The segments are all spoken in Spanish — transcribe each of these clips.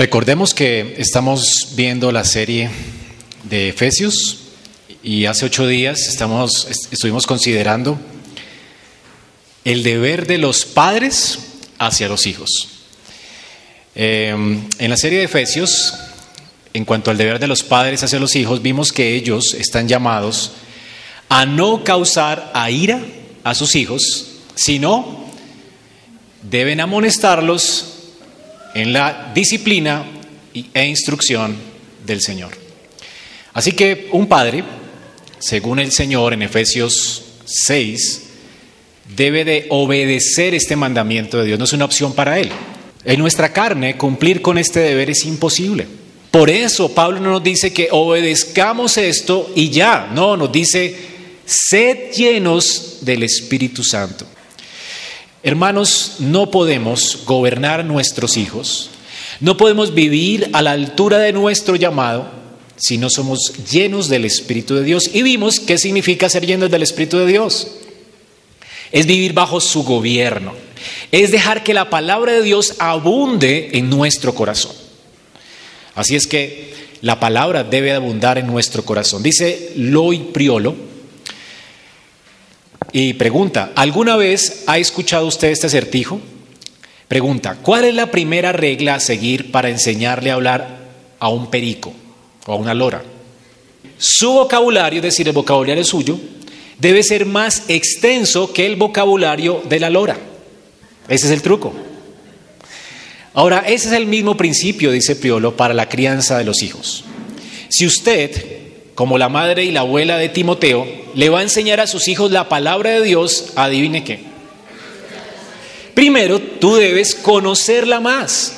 Recordemos que estamos viendo la serie de Efesios y hace ocho días estamos, estuvimos considerando el deber de los padres hacia los hijos. Eh, en la serie de Efesios, en cuanto al deber de los padres hacia los hijos, vimos que ellos están llamados a no causar a ira a sus hijos, sino deben amonestarlos en la disciplina e instrucción del Señor. Así que un padre, según el Señor en Efesios 6, debe de obedecer este mandamiento de Dios, no es una opción para él. En nuestra carne cumplir con este deber es imposible. Por eso Pablo no nos dice que obedezcamos esto y ya, no, nos dice, sed llenos del Espíritu Santo. Hermanos, no podemos gobernar nuestros hijos, no podemos vivir a la altura de nuestro llamado si no somos llenos del Espíritu de Dios. Y vimos qué significa ser llenos del Espíritu de Dios. Es vivir bajo su gobierno, es dejar que la palabra de Dios abunde en nuestro corazón. Así es que la palabra debe abundar en nuestro corazón. Dice Loy Priolo, y pregunta, ¿alguna vez ha escuchado usted este acertijo? Pregunta, ¿cuál es la primera regla a seguir para enseñarle a hablar a un perico o a una lora? Su vocabulario, es decir, el vocabulario suyo, debe ser más extenso que el vocabulario de la lora. Ese es el truco. Ahora, ese es el mismo principio, dice Priolo, para la crianza de los hijos. Si usted como la madre y la abuela de Timoteo, le va a enseñar a sus hijos la palabra de Dios, adivine qué. Primero, tú debes conocerla más.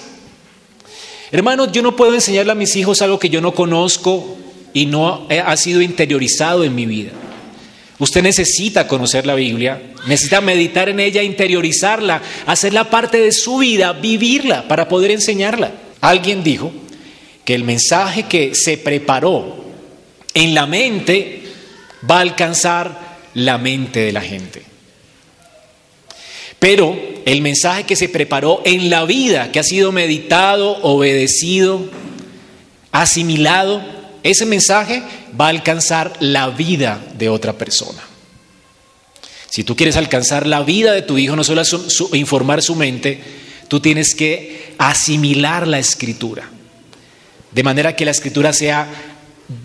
Hermanos, yo no puedo enseñarle a mis hijos algo que yo no conozco y no ha sido interiorizado en mi vida. Usted necesita conocer la Biblia, necesita meditar en ella, interiorizarla, hacerla parte de su vida, vivirla para poder enseñarla. Alguien dijo que el mensaje que se preparó en la mente va a alcanzar la mente de la gente. Pero el mensaje que se preparó en la vida, que ha sido meditado, obedecido, asimilado, ese mensaje va a alcanzar la vida de otra persona. Si tú quieres alcanzar la vida de tu hijo, no solo informar su mente, tú tienes que asimilar la escritura. De manera que la escritura sea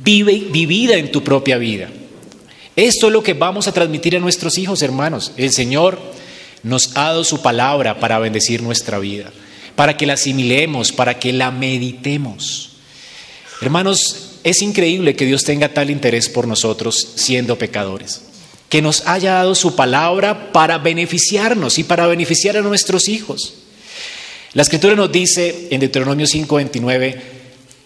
vive, vivida en tu propia vida. Esto es lo que vamos a transmitir a nuestros hijos, hermanos. El Señor nos ha dado su palabra para bendecir nuestra vida, para que la asimilemos, para que la meditemos. Hermanos, es increíble que Dios tenga tal interés por nosotros siendo pecadores, que nos haya dado su palabra para beneficiarnos y para beneficiar a nuestros hijos. La escritura nos dice en Deuteronomio 5:29,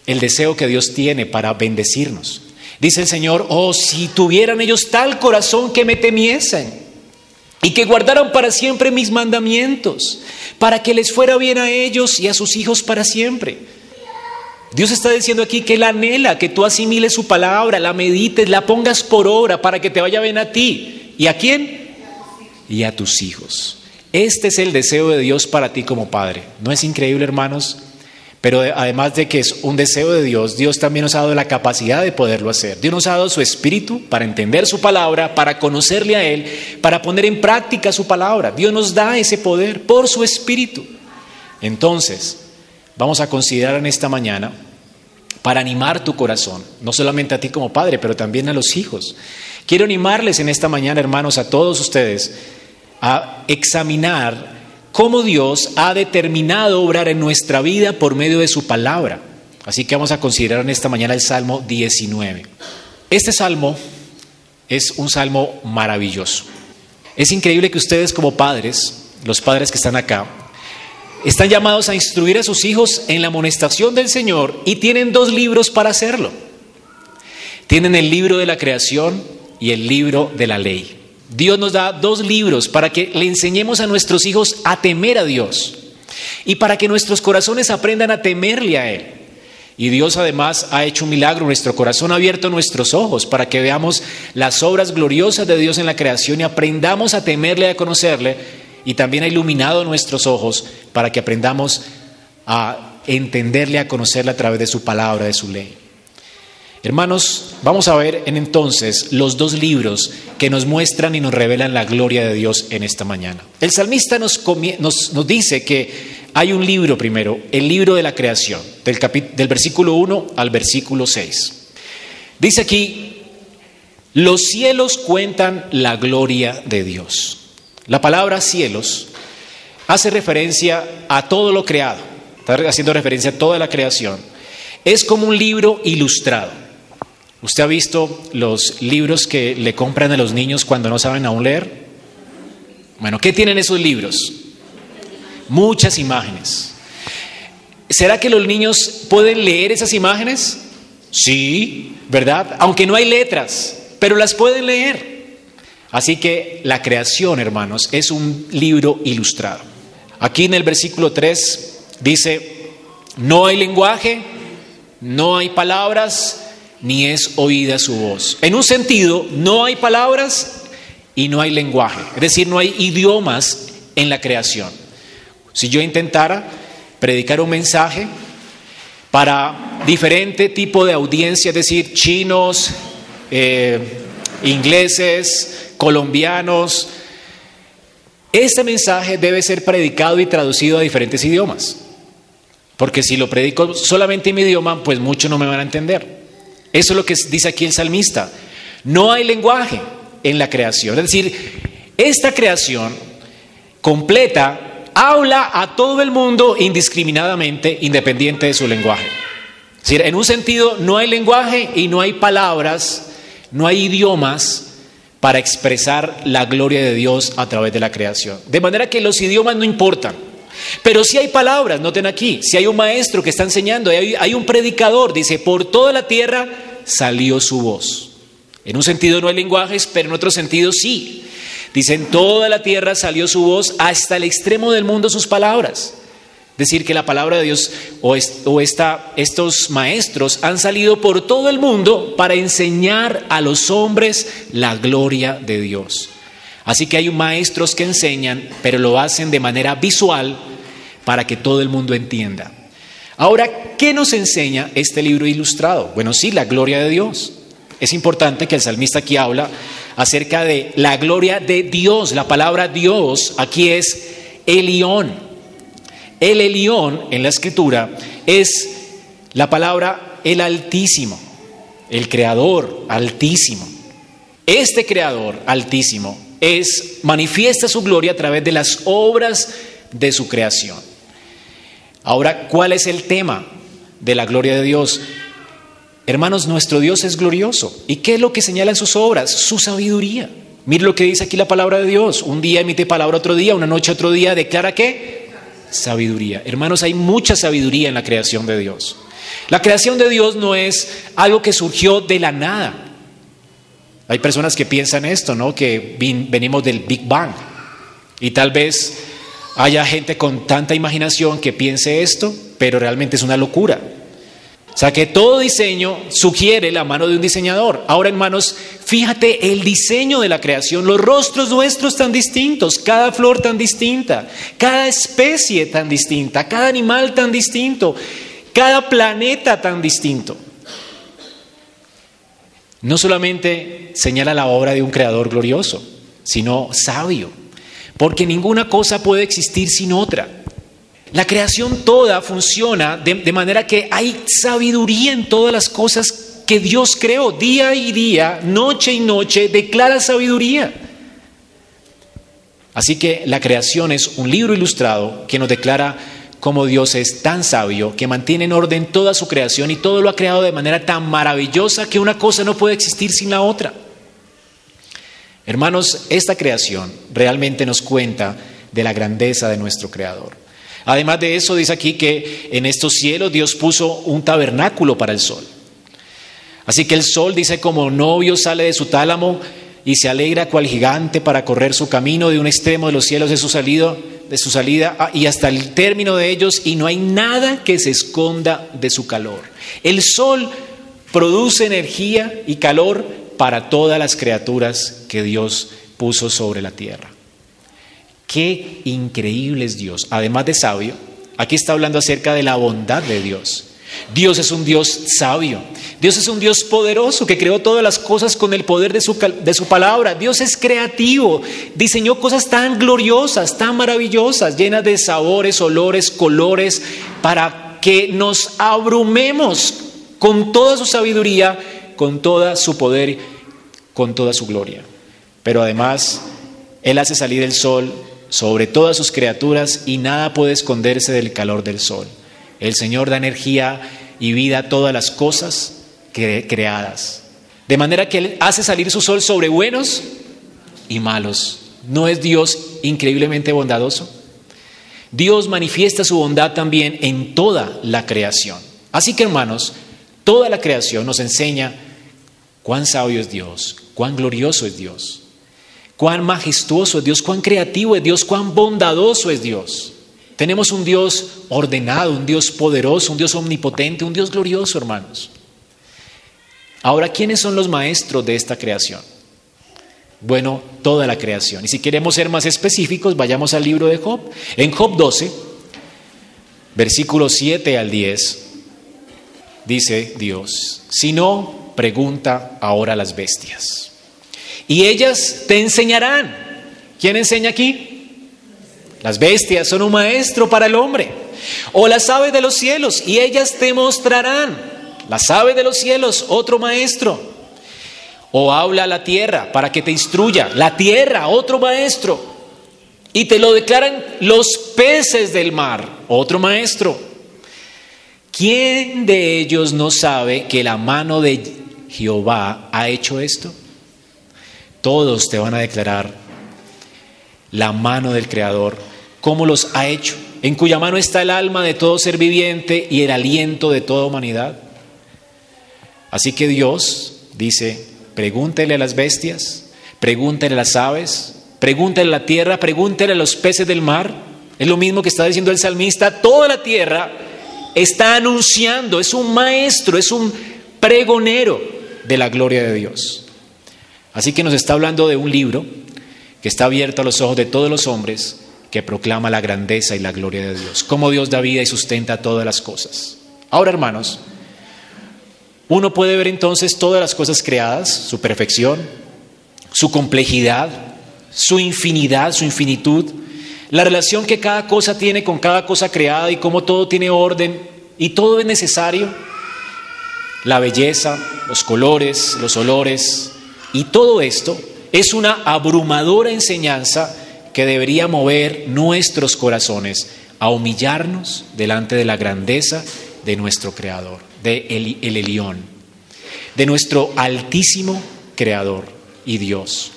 el deseo que Dios tiene para bendecirnos. Dice el Señor, oh, si tuvieran ellos tal corazón que me temiesen y que guardaran para siempre mis mandamientos, para que les fuera bien a ellos y a sus hijos para siempre. Dios está diciendo aquí que Él anhela que tú asimiles su palabra, la medites, la pongas por obra para que te vaya bien a ti. ¿Y a quién? Y a tus hijos. Este es el deseo de Dios para ti como padre. ¿No es increíble, hermanos? Pero además de que es un deseo de Dios, Dios también nos ha dado la capacidad de poderlo hacer. Dios nos ha dado su espíritu para entender su palabra, para conocerle a Él, para poner en práctica su palabra. Dios nos da ese poder por su espíritu. Entonces, vamos a considerar en esta mañana, para animar tu corazón, no solamente a ti como padre, pero también a los hijos. Quiero animarles en esta mañana, hermanos, a todos ustedes, a examinar cómo Dios ha determinado obrar en nuestra vida por medio de su palabra. Así que vamos a considerar en esta mañana el Salmo 19. Este salmo es un salmo maravilloso. Es increíble que ustedes como padres, los padres que están acá, están llamados a instruir a sus hijos en la amonestación del Señor y tienen dos libros para hacerlo. Tienen el libro de la creación y el libro de la ley. Dios nos da dos libros para que le enseñemos a nuestros hijos a temer a Dios y para que nuestros corazones aprendan a temerle a Él. Y Dios además ha hecho un milagro, nuestro corazón ha abierto nuestros ojos para que veamos las obras gloriosas de Dios en la creación y aprendamos a temerle, a conocerle, y también ha iluminado nuestros ojos para que aprendamos a entenderle, a conocerle a través de su palabra, de su ley. Hermanos, vamos a ver en entonces los dos libros que nos muestran y nos revelan la gloria de Dios en esta mañana. El salmista nos, dice que hay un libro primero, el libro de la creación, del, del versículo 1 al versículo 6. Dice aquí, los cielos cuentan la gloria de Dios. La palabra cielos hace referencia a todo lo creado, está haciendo referencia a toda la creación. Es como un libro ilustrado. ¿Usted ha visto los libros que le compran a los niños cuando no saben aún leer? Bueno, ¿qué tienen esos libros? Muchas imágenes. ¿Será que los niños pueden leer esas imágenes? Sí, ¿verdad? Aunque no hay letras, pero las pueden leer. Así que la creación, hermanos, es un libro ilustrado. Aquí en el versículo 3 dice, no hay lenguaje, no hay palabras, ni es oída su voz. En un sentido, no hay palabras y no hay lenguaje, es decir, no hay idiomas en la creación. Si yo intentara predicar un mensaje para diferente tipo de audiencia, es decir, chinos, eh, ingleses, colombianos, este mensaje debe ser predicado y traducido a diferentes idiomas. Porque si lo predico solamente en mi idioma, pues muchos no me van a entender. Eso es lo que dice aquí el salmista. No hay lenguaje en la creación. Es decir, esta creación completa habla a todo el mundo indiscriminadamente, independiente de su lenguaje. Es decir, en un sentido, no hay lenguaje y no hay palabras, no hay idiomas para expresar la gloria de Dios a través de la creación. De manera que los idiomas no importan. Pero si hay palabras, noten aquí, si hay un maestro que está enseñando, hay, un predicador, dice, por toda la tierra salió su voz. En un sentido no hay lenguajes, pero en otro sentido sí. Dice, en toda la tierra salió su voz, hasta el extremo del mundo sus palabras. Decir que la palabra de Dios o estos maestros han salido por todo el mundo para enseñar a los hombres la gloria de Dios. Así que hay maestros que enseñan, pero lo hacen de manera visual para que todo el mundo entienda. Ahora, ¿qué nos enseña este libro ilustrado? Bueno, sí, la gloria de Dios. Es importante que el salmista aquí habla acerca de la gloria de Dios. La palabra Dios aquí es Elión. El Elión en la escritura es la palabra el Altísimo, el Creador Altísimo. Este Creador Altísimo es manifiesta su gloria a través de las obras de su creación. Ahora, ¿cuál es el tema de la gloria de Dios? Hermanos, nuestro Dios es glorioso. ¿Y qué es lo que señala en sus obras? Su sabiduría. Mire lo que dice aquí la palabra de Dios. Un día emite palabra otro día, una noche otro día, declara qué? Sabiduría. Hermanos, hay mucha sabiduría en la creación de Dios. La creación de Dios no es algo que surgió de la nada. Hay personas que piensan esto, ¿no? Que venimos del Big Bang. Y tal vez haya gente con tanta imaginación que piense esto, pero realmente es una locura. O sea que todo diseño sugiere la mano de un diseñador. Ahora, hermanos, fíjate el diseño de la creación, los rostros nuestros tan distintos, cada flor tan distinta, cada especie tan distinta, cada animal tan distinto, cada planeta tan distinto. No solamente señala la obra de un creador glorioso, sino sabio porque ninguna cosa puede existir sin otra. La creación toda funciona de, manera que hay sabiduría en todas las cosas que Dios creó. Día y día, noche y noche, declara sabiduría. Así que la creación es un libro ilustrado que nos declara cómo Dios es tan sabio, que mantiene en orden toda su creación y todo lo ha creado de manera tan maravillosa que una cosa no puede existir sin la otra. Hermanos, esta creación realmente nos cuenta de la grandeza de nuestro Creador. Además de eso, dice aquí que en estos cielos Dios puso un tabernáculo para el sol. Así que el sol, dice, como novio sale de su tálamo y se alegra cual gigante para correr su camino de un extremo de los cielos de su salida, de su salida ah, y hasta el término de ellos, y no hay nada que se esconda de su calor. El sol produce energía y calor para todas las criaturas que Dios puso sobre la tierra. Qué increíble es Dios. Además de sabio, aquí está hablando acerca de la bondad de Dios. Dios es un Dios sabio. Dios es un Dios poderoso que creó todas las cosas con el poder de su, de su, palabra. Dios es creativo. Diseñó cosas tan gloriosas, tan maravillosas, llenas de sabores, olores, colores, para que nos abrumemos con toda su sabiduría, con toda su poder, con toda su gloria. Pero además, Él hace salir el sol sobre todas sus criaturas y nada puede esconderse del calor del sol. El Señor da energía y vida a todas las cosas creadas. De manera que Él hace salir su sol sobre buenos y malos. ¿No es Dios increíblemente bondadoso? Dios manifiesta su bondad también en toda la creación. Así que hermanos, toda la creación nos enseña cuán sabio es Dios, cuán glorioso es Dios, cuán majestuoso es Dios, cuán creativo es Dios, cuán bondadoso es Dios. Tenemos un Dios ordenado, un Dios poderoso, un Dios omnipotente, un Dios glorioso, hermanos. Ahora, ¿quiénes son los maestros de esta creación? Bueno, toda la creación. Y si queremos ser más específicos, vayamos al libro de Job. En Job 12, versículos 7 al 10, dice Dios, si no, pregunta ahora a las bestias. Y ellas te enseñarán. ¿Quién enseña aquí? Las bestias son un maestro para el hombre. O las aves de los cielos, y ellas te mostrarán. Las aves de los cielos, otro maestro. O habla la tierra para que te instruya. La tierra, otro maestro. Y te lo declaran los peces del mar, otro maestro. ¿Quién de ellos no sabe que la mano de Jehová ha hecho esto? Todos te van a declarar la mano del Creador cómo los ha hecho, en cuya mano está el alma de todo ser viviente y el aliento de toda humanidad. Así que Dios dice, pregúntele a las bestias, pregúntele a las aves, pregúntele a la tierra, pregúntele a los peces del mar. Es lo mismo que está diciendo el salmista, toda la tierra está anunciando, es un maestro, es un pregonero de la gloria de Dios. Así que nos está hablando de un libro que está abierto a los ojos de todos los hombres que proclama la grandeza y la gloria de Dios, cómo Dios da vida y sustenta todas las cosas. Ahora, hermanos, uno puede ver entonces todas las cosas creadas, su perfección, su complejidad, su infinidad, su infinitud, la relación que cada cosa tiene con cada cosa creada y cómo todo tiene orden y todo es necesario, la belleza, los colores, los olores y todo esto es una abrumadora enseñanza que debería mover nuestros corazones a humillarnos delante de la grandeza de nuestro Creador, de el, el Elión, de nuestro altísimo Creador y Dios.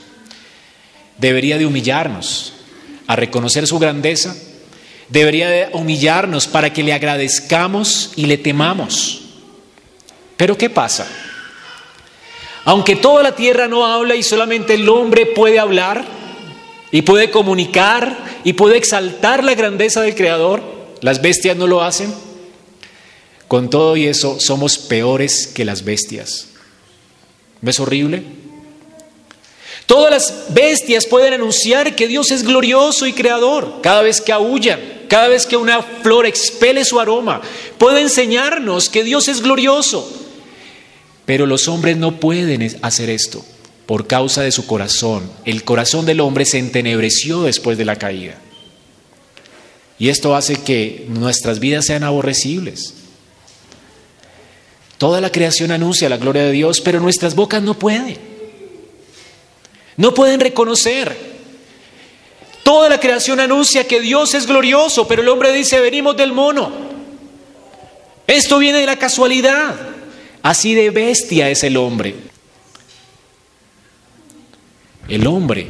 Debería de humillarnos a reconocer su grandeza, debería de humillarnos para que le agradezcamos y le temamos. Pero ¿qué pasa? Aunque toda la tierra no habla y solamente el hombre puede hablar, y puede comunicar y puede exaltar la grandeza del Creador. Las bestias no lo hacen. Con todo y eso somos peores que las bestias. ¿No es horrible? Todas las bestias pueden anunciar que Dios es glorioso y creador cada vez que aullan, cada vez que una flor expele su aroma. Puede enseñarnos que Dios es glorioso. Pero los hombres no pueden hacer esto por causa de su corazón. El corazón del hombre se entenebreció después de la caída. Y esto hace que nuestras vidas sean aborrecibles. Toda la creación anuncia la gloria de Dios, pero nuestras bocas no pueden. No pueden reconocer. Toda la creación anuncia que Dios es glorioso, pero el hombre dice, venimos del mono. Esto viene de la casualidad. Así de bestia es el hombre. El hombre,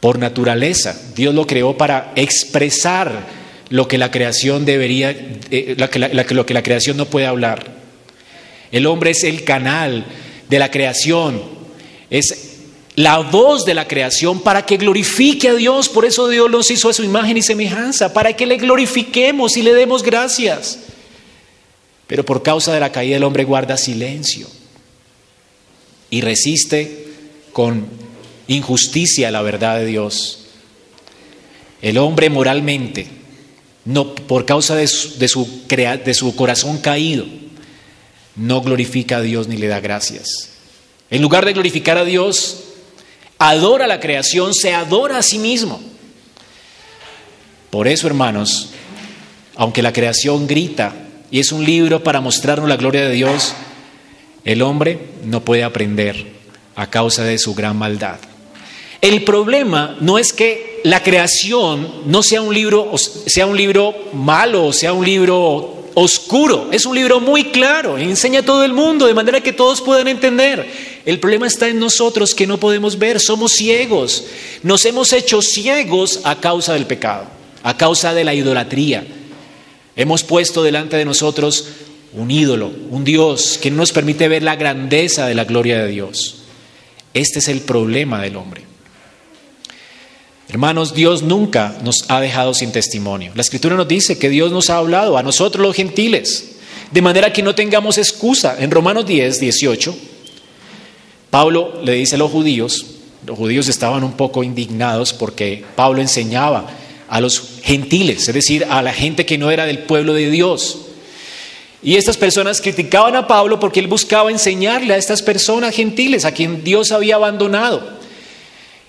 por naturaleza, Dios lo creó para expresar lo que la creación debería, eh, lo, que la, creación no puede hablar. El hombre es el canal de la creación, es la voz de la creación para que glorifique a Dios. Por eso Dios nos hizo a su imagen y semejanza, para que le glorifiquemos y le demos gracias. Pero por causa de la caída el hombre guarda silencio y resiste con injusticia a la verdad de Dios. El hombre moralmente no, por causa de su, de su, de su corazón caído, no glorifica a Dios ni le da gracias. En lugar de glorificar a Dios, adora la creación, se adora a sí mismo. Por eso, hermanos, aunque la creación grita y es un libro para mostrarnos la gloria de Dios, el hombre no puede aprender a causa de su gran maldad. El problema no es que la creación no sea un libro, sea un libro malo, sea un libro oscuro, es un libro muy claro, enseña a todo el mundo de manera que todos puedan entender. El problema está en nosotros que no podemos ver, somos ciegos, nos hemos hecho ciegos a causa del pecado, a causa de la idolatría. Hemos puesto delante de nosotros un ídolo, un Dios que no nos permite ver la grandeza de la gloria de Dios. Este es el problema del hombre. Hermanos, Dios nunca nos ha dejado sin testimonio. La escritura nos dice que Dios nos ha hablado a nosotros los gentiles, de manera que no tengamos excusa. En Romanos 10, 18, Pablo le dice a los judíos, los judíos estaban un poco indignados porque Pablo enseñaba a los gentiles, es decir, a la gente que no era del pueblo de Dios. Y estas personas criticaban a Pablo porque él buscaba enseñarle a estas personas gentiles a quien Dios había abandonado.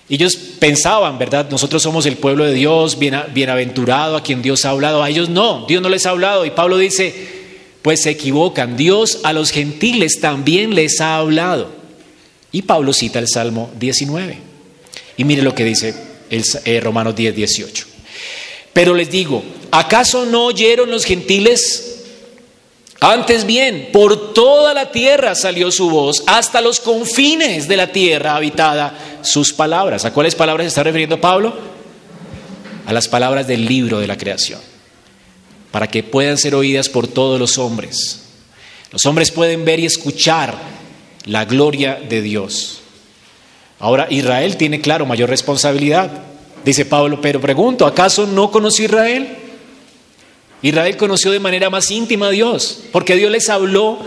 Ellos pensaban, ¿verdad? Nosotros somos el pueblo de Dios, bienaventurado, a quien Dios ha hablado. A ellos no, Dios no les ha hablado. Y Pablo dice, pues se equivocan. Dios a los gentiles también les ha hablado. Y Pablo cita el Salmo 19. Y mire lo que dice el, eh, Romanos 10, 18. Pero les digo, ¿acaso no oyeron los gentiles antes bien, por toda la tierra salió su voz, hasta los confines de la tierra habitada sus palabras. ¿A cuáles palabras se está refiriendo Pablo? A las palabras del libro de la creación, para que puedan ser oídas por todos los hombres. Los hombres pueden ver y escuchar la gloria de Dios. Ahora Israel tiene, claro, mayor responsabilidad. Dice Pablo, pero pregunto, ¿acaso no conoció Israel? Israel conoció de manera más íntima a Dios, porque Dios les habló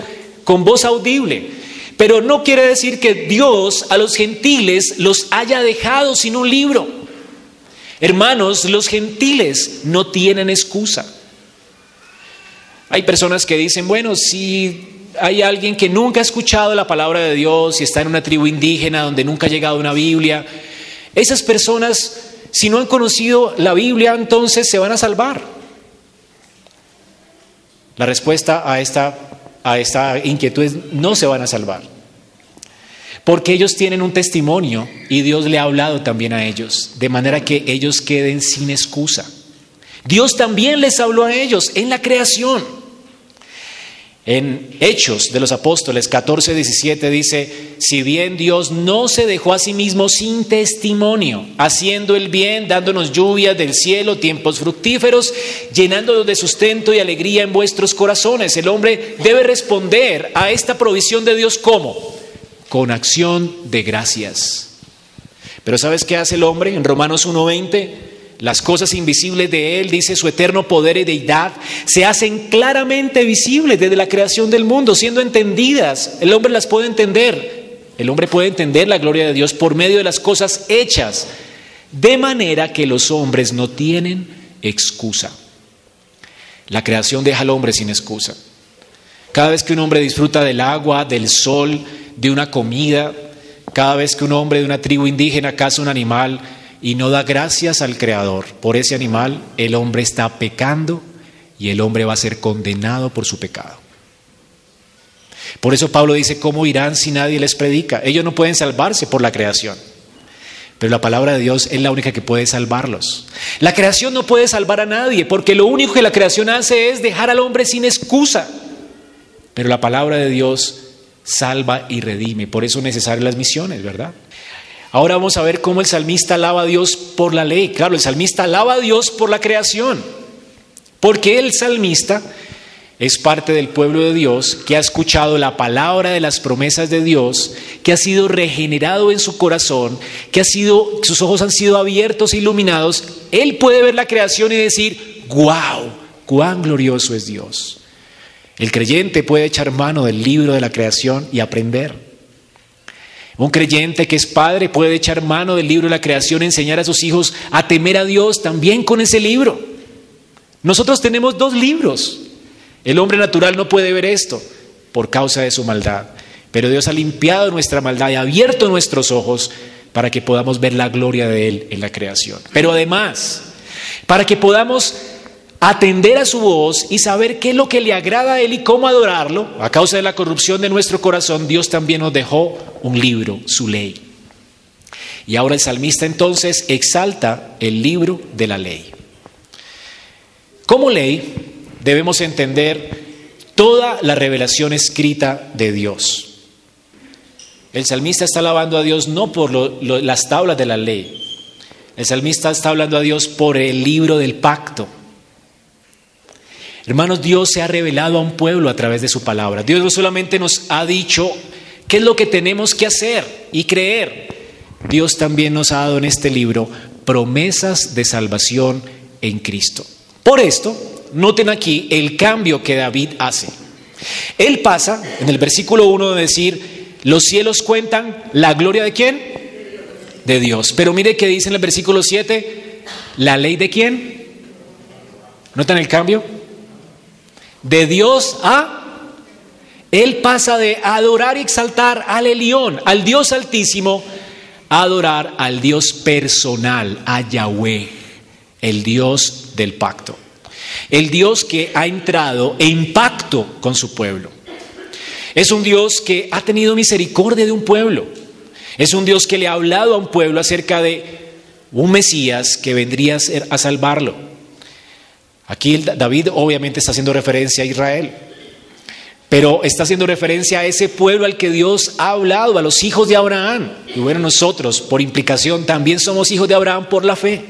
con voz audible. Pero no quiere decir que Dios a los gentiles los haya dejado sin un libro. Hermanos, los gentiles no tienen excusa. Hay personas que dicen, bueno, si hay alguien que nunca ha escuchado la palabra de Dios y está en una tribu indígena donde nunca ha llegado una Biblia, esas personas, si no han conocido la Biblia, entonces se van a salvar. La respuesta a esta, a esta inquietud es no se van a salvar. Porque ellos tienen un testimonio y Dios le ha hablado también a ellos, de manera que ellos queden sin excusa. Dios también les habló a ellos en la creación. En Hechos de los Apóstoles 14, 17 dice, si bien Dios no se dejó a sí mismo sin testimonio, haciendo el bien, dándonos lluvias del cielo, tiempos fructíferos, llenándonos de sustento y alegría en vuestros corazones, el hombre debe responder a esta provisión de Dios como? Con acción de gracias. Pero ¿sabes qué hace el hombre? En Romanos 1.20 las cosas invisibles de Él, dice su eterno poder y deidad, se hacen claramente visibles desde la creación del mundo, siendo entendidas. El hombre las puede entender. El hombre puede entender la gloria de Dios por medio de las cosas hechas, de manera que los hombres no tienen excusa. La creación deja al hombre sin excusa. Cada vez que un hombre disfruta del agua, del sol, de una comida, cada vez que un hombre de una tribu indígena caza un animal, y no da gracias al Creador por ese animal, el hombre está pecando y el hombre va a ser condenado por su pecado. Por eso Pablo dice, ¿cómo irán si nadie les predica? Ellos no pueden salvarse por la creación. Pero la palabra de Dios es la única que puede salvarlos. La creación no puede salvar a nadie porque lo único que la creación hace es dejar al hombre sin excusa. Pero la palabra de Dios salva y redime. Por eso necesarias las misiones, ¿verdad? Ahora vamos a ver cómo el salmista alaba a Dios por la ley. Claro, el salmista alaba a Dios por la creación. Porque el salmista es parte del pueblo de Dios que ha escuchado la palabra de las promesas de Dios, que ha sido regenerado en su corazón, que ha sido, sus ojos han sido abiertos e iluminados. Él puede ver la creación y decir, wow, cuán glorioso es Dios. El creyente puede echar mano del libro de la creación y aprender. Un creyente que es padre puede echar mano del libro de la creación, enseñar a sus hijos a temer a Dios también con ese libro. Nosotros tenemos dos libros. El hombre natural no puede ver esto por causa de su maldad, pero Dios ha limpiado nuestra maldad y ha abierto nuestros ojos para que podamos ver la gloria de Él en la creación. Pero además, para que podamos atender a su voz y saber qué es lo que le agrada a Él y cómo adorarlo, a causa de la corrupción de nuestro corazón, Dios también nos dejó un libro, su ley. Y ahora el salmista entonces exalta el libro de la ley. Como ley debemos entender toda la revelación escrita de Dios. El salmista está alabando a Dios no por las tablas de la ley. El salmista está hablando a Dios por el libro del pacto. Hermanos, Dios se ha revelado a un pueblo a través de su palabra. Dios no solamente nos ha dicho qué es lo que tenemos que hacer y creer. Dios también nos ha dado en este libro promesas de salvación en Cristo. Por esto, noten aquí el cambio que David hace. Él pasa en el versículo 1 de decir, los cielos cuentan la gloria de quién? De Dios. Pero mire que dice en el versículo 7, la ley de quién? ¿Notan el cambio? De Dios a... Él pasa de adorar y exaltar al Elión, al Dios altísimo, a adorar al Dios personal, a Yahweh, el Dios del pacto. El Dios que ha entrado en pacto con su pueblo. Es un Dios que ha tenido misericordia de un pueblo. Es un Dios que le ha hablado a un pueblo acerca de un Mesías que vendría a salvarlo. Aquí David obviamente está haciendo referencia a Israel, pero está haciendo referencia a ese pueblo al que Dios ha hablado, a los hijos de Abraham. Y bueno, nosotros, por implicación, también somos hijos de Abraham por la fe.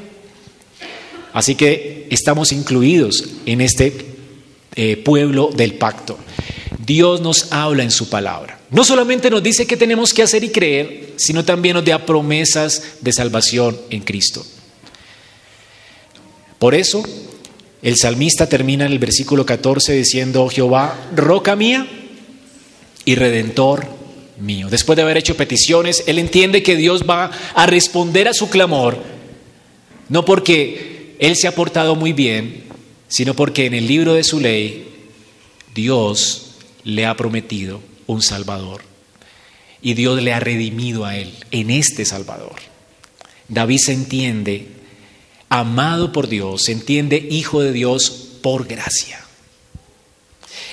Así que estamos incluidos en este eh, pueblo del pacto. Dios nos habla en su palabra. No solamente nos dice qué tenemos que hacer y creer, sino también nos da promesas de salvación en Cristo. Por eso el salmista termina en el versículo 14 diciendo, Jehová, roca mía y redentor mío. Después de haber hecho peticiones, él entiende que Dios va a responder a su clamor, no porque él se ha portado muy bien, sino porque en el libro de su ley Dios le ha prometido un Salvador. Y Dios le ha redimido a él en este Salvador. David se entiende amado por Dios, se entiende hijo de Dios por gracia.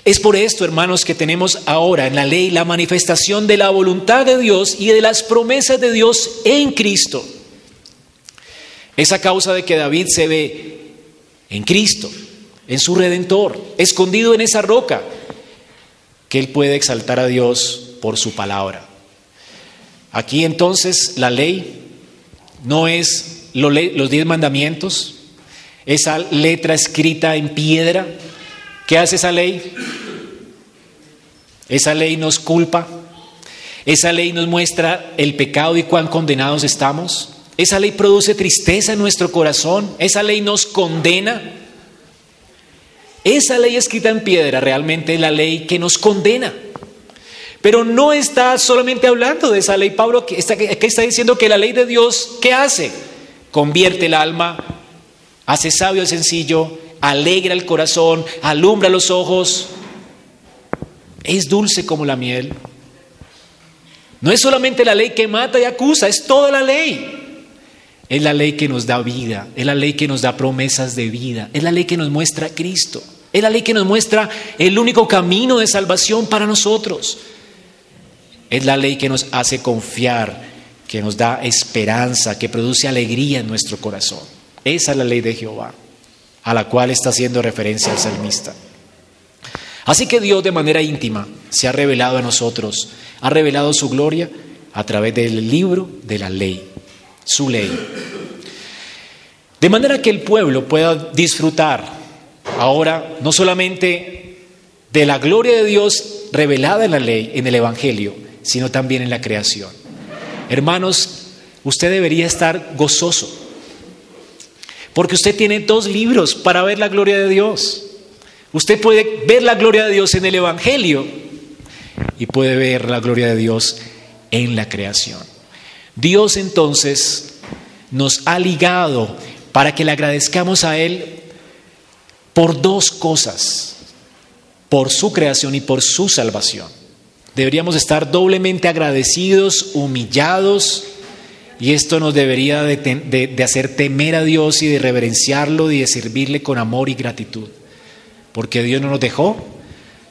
Es por esto, hermanos, que tenemos ahora en la ley la manifestación de la voluntad de Dios y de las promesas de Dios en Cristo. Esa causa de que David se ve en Cristo, en su redentor, escondido en esa roca, que él puede exaltar a Dios por su palabra. Aquí entonces la ley no es los diez mandamientos, esa letra escrita en piedra. ¿Qué hace esa ley? Esa ley nos culpa, esa ley nos muestra el pecado y cuán condenados estamos. Esa ley produce tristeza en nuestro corazón, esa ley nos condena. Esa ley escrita en piedra realmente es la ley que nos condena. Pero no está solamente hablando de esa ley. Pablo que está, diciendo que la ley de Dios, ¿qué hace? Convierte el alma, hace sabio al sencillo, alegra el corazón, alumbra los ojos, es dulce como la miel. No es solamente la ley que mata y acusa, es toda la ley. Es la ley que nos da vida, es la ley que nos da promesas de vida, es la ley que nos muestra a Cristo, es la ley que nos muestra el único camino de salvación para nosotros. Es la ley que nos hace confiar que nos da esperanza, que produce alegría en nuestro corazón. Esa es la ley de Jehová, a la cual está haciendo referencia el salmista. Así que Dios de manera íntima se ha revelado a nosotros, ha revelado su gloria a través del libro de la ley, su ley. De manera que el pueblo pueda disfrutar ahora no solamente de la gloria de Dios revelada en la ley, en el Evangelio, sino también en la creación. Hermanos, usted debería estar gozoso, porque usted tiene dos libros para ver la gloria de Dios. Usted puede ver la gloria de Dios en el Evangelio y puede ver la gloria de Dios en la creación. Dios entonces nos ha ligado para que le agradezcamos a Él por dos cosas, por su creación y por su salvación. Deberíamos estar doblemente agradecidos, humillados, y esto nos debería de, hacer temer a Dios y de reverenciarlo y de servirle con amor y gratitud. Porque Dios no nos dejó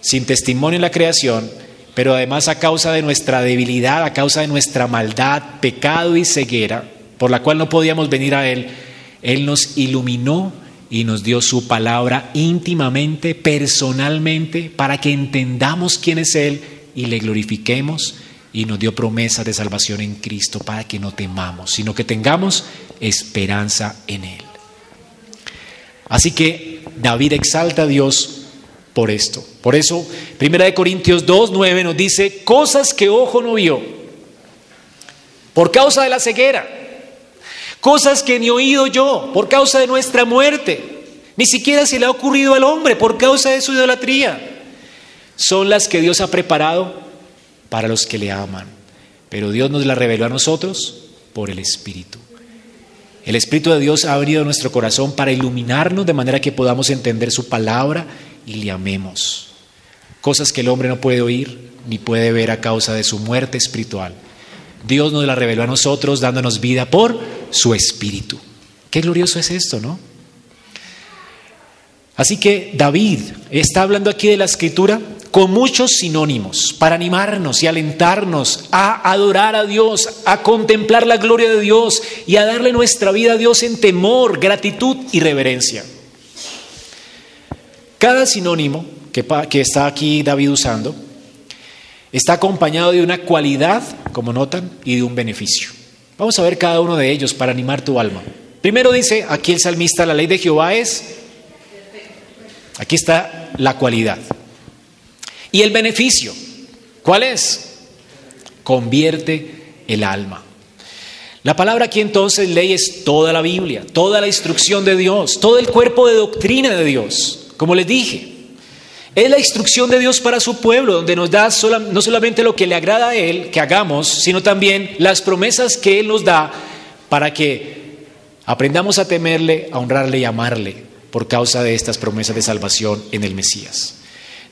sin testimonio en la creación, pero además a causa de nuestra debilidad, a causa de nuestra maldad, pecado y ceguera, por la cual no podíamos venir a Él, Él nos iluminó y nos dio su palabra íntimamente, personalmente, para que entendamos quién es Él y le glorifiquemos y nos dio promesa de salvación en Cristo para que no temamos, sino que tengamos esperanza en Él. Así que David exalta a Dios por esto. Por eso, Primera de Corintios 2, 9 nos dice, cosas que ojo no vio, por causa de la ceguera, cosas que ni oído yo, por causa de nuestra muerte, ni siquiera se le ha ocurrido al hombre, por causa de su idolatría son las que Dios ha preparado para los que le aman. Pero Dios nos las reveló a nosotros por el Espíritu. El Espíritu de Dios ha venido nuestro corazón para iluminarnos de manera que podamos entender su palabra y le amemos. Cosas que el hombre no puede oír ni puede ver a causa de su muerte espiritual. Dios nos las reveló a nosotros dándonos vida por su Espíritu. Qué glorioso es esto, ¿no? Así que David está hablando aquí de la escritura con muchos sinónimos para animarnos y alentarnos a adorar a Dios, a contemplar la gloria de Dios y a darle nuestra vida a Dios en temor, gratitud y reverencia. Cada sinónimo que, está aquí David usando está acompañado de una cualidad, como notan, y de un beneficio. Vamos a ver cada uno de ellos para animar tu alma. Primero dice aquí el salmista, la ley de Jehová es Aquí está la cualidad. Y el beneficio, ¿cuál es? Convierte el alma. La palabra aquí entonces ley es toda la Biblia, toda la instrucción de Dios, todo el cuerpo de doctrina de Dios, como les dije. Es la instrucción de Dios para su pueblo, donde nos da no solamente lo que le agrada a Él que hagamos, sino también las promesas que Él nos da para que aprendamos a temerle, a honrarle y amarle por causa de estas promesas de salvación en el Mesías.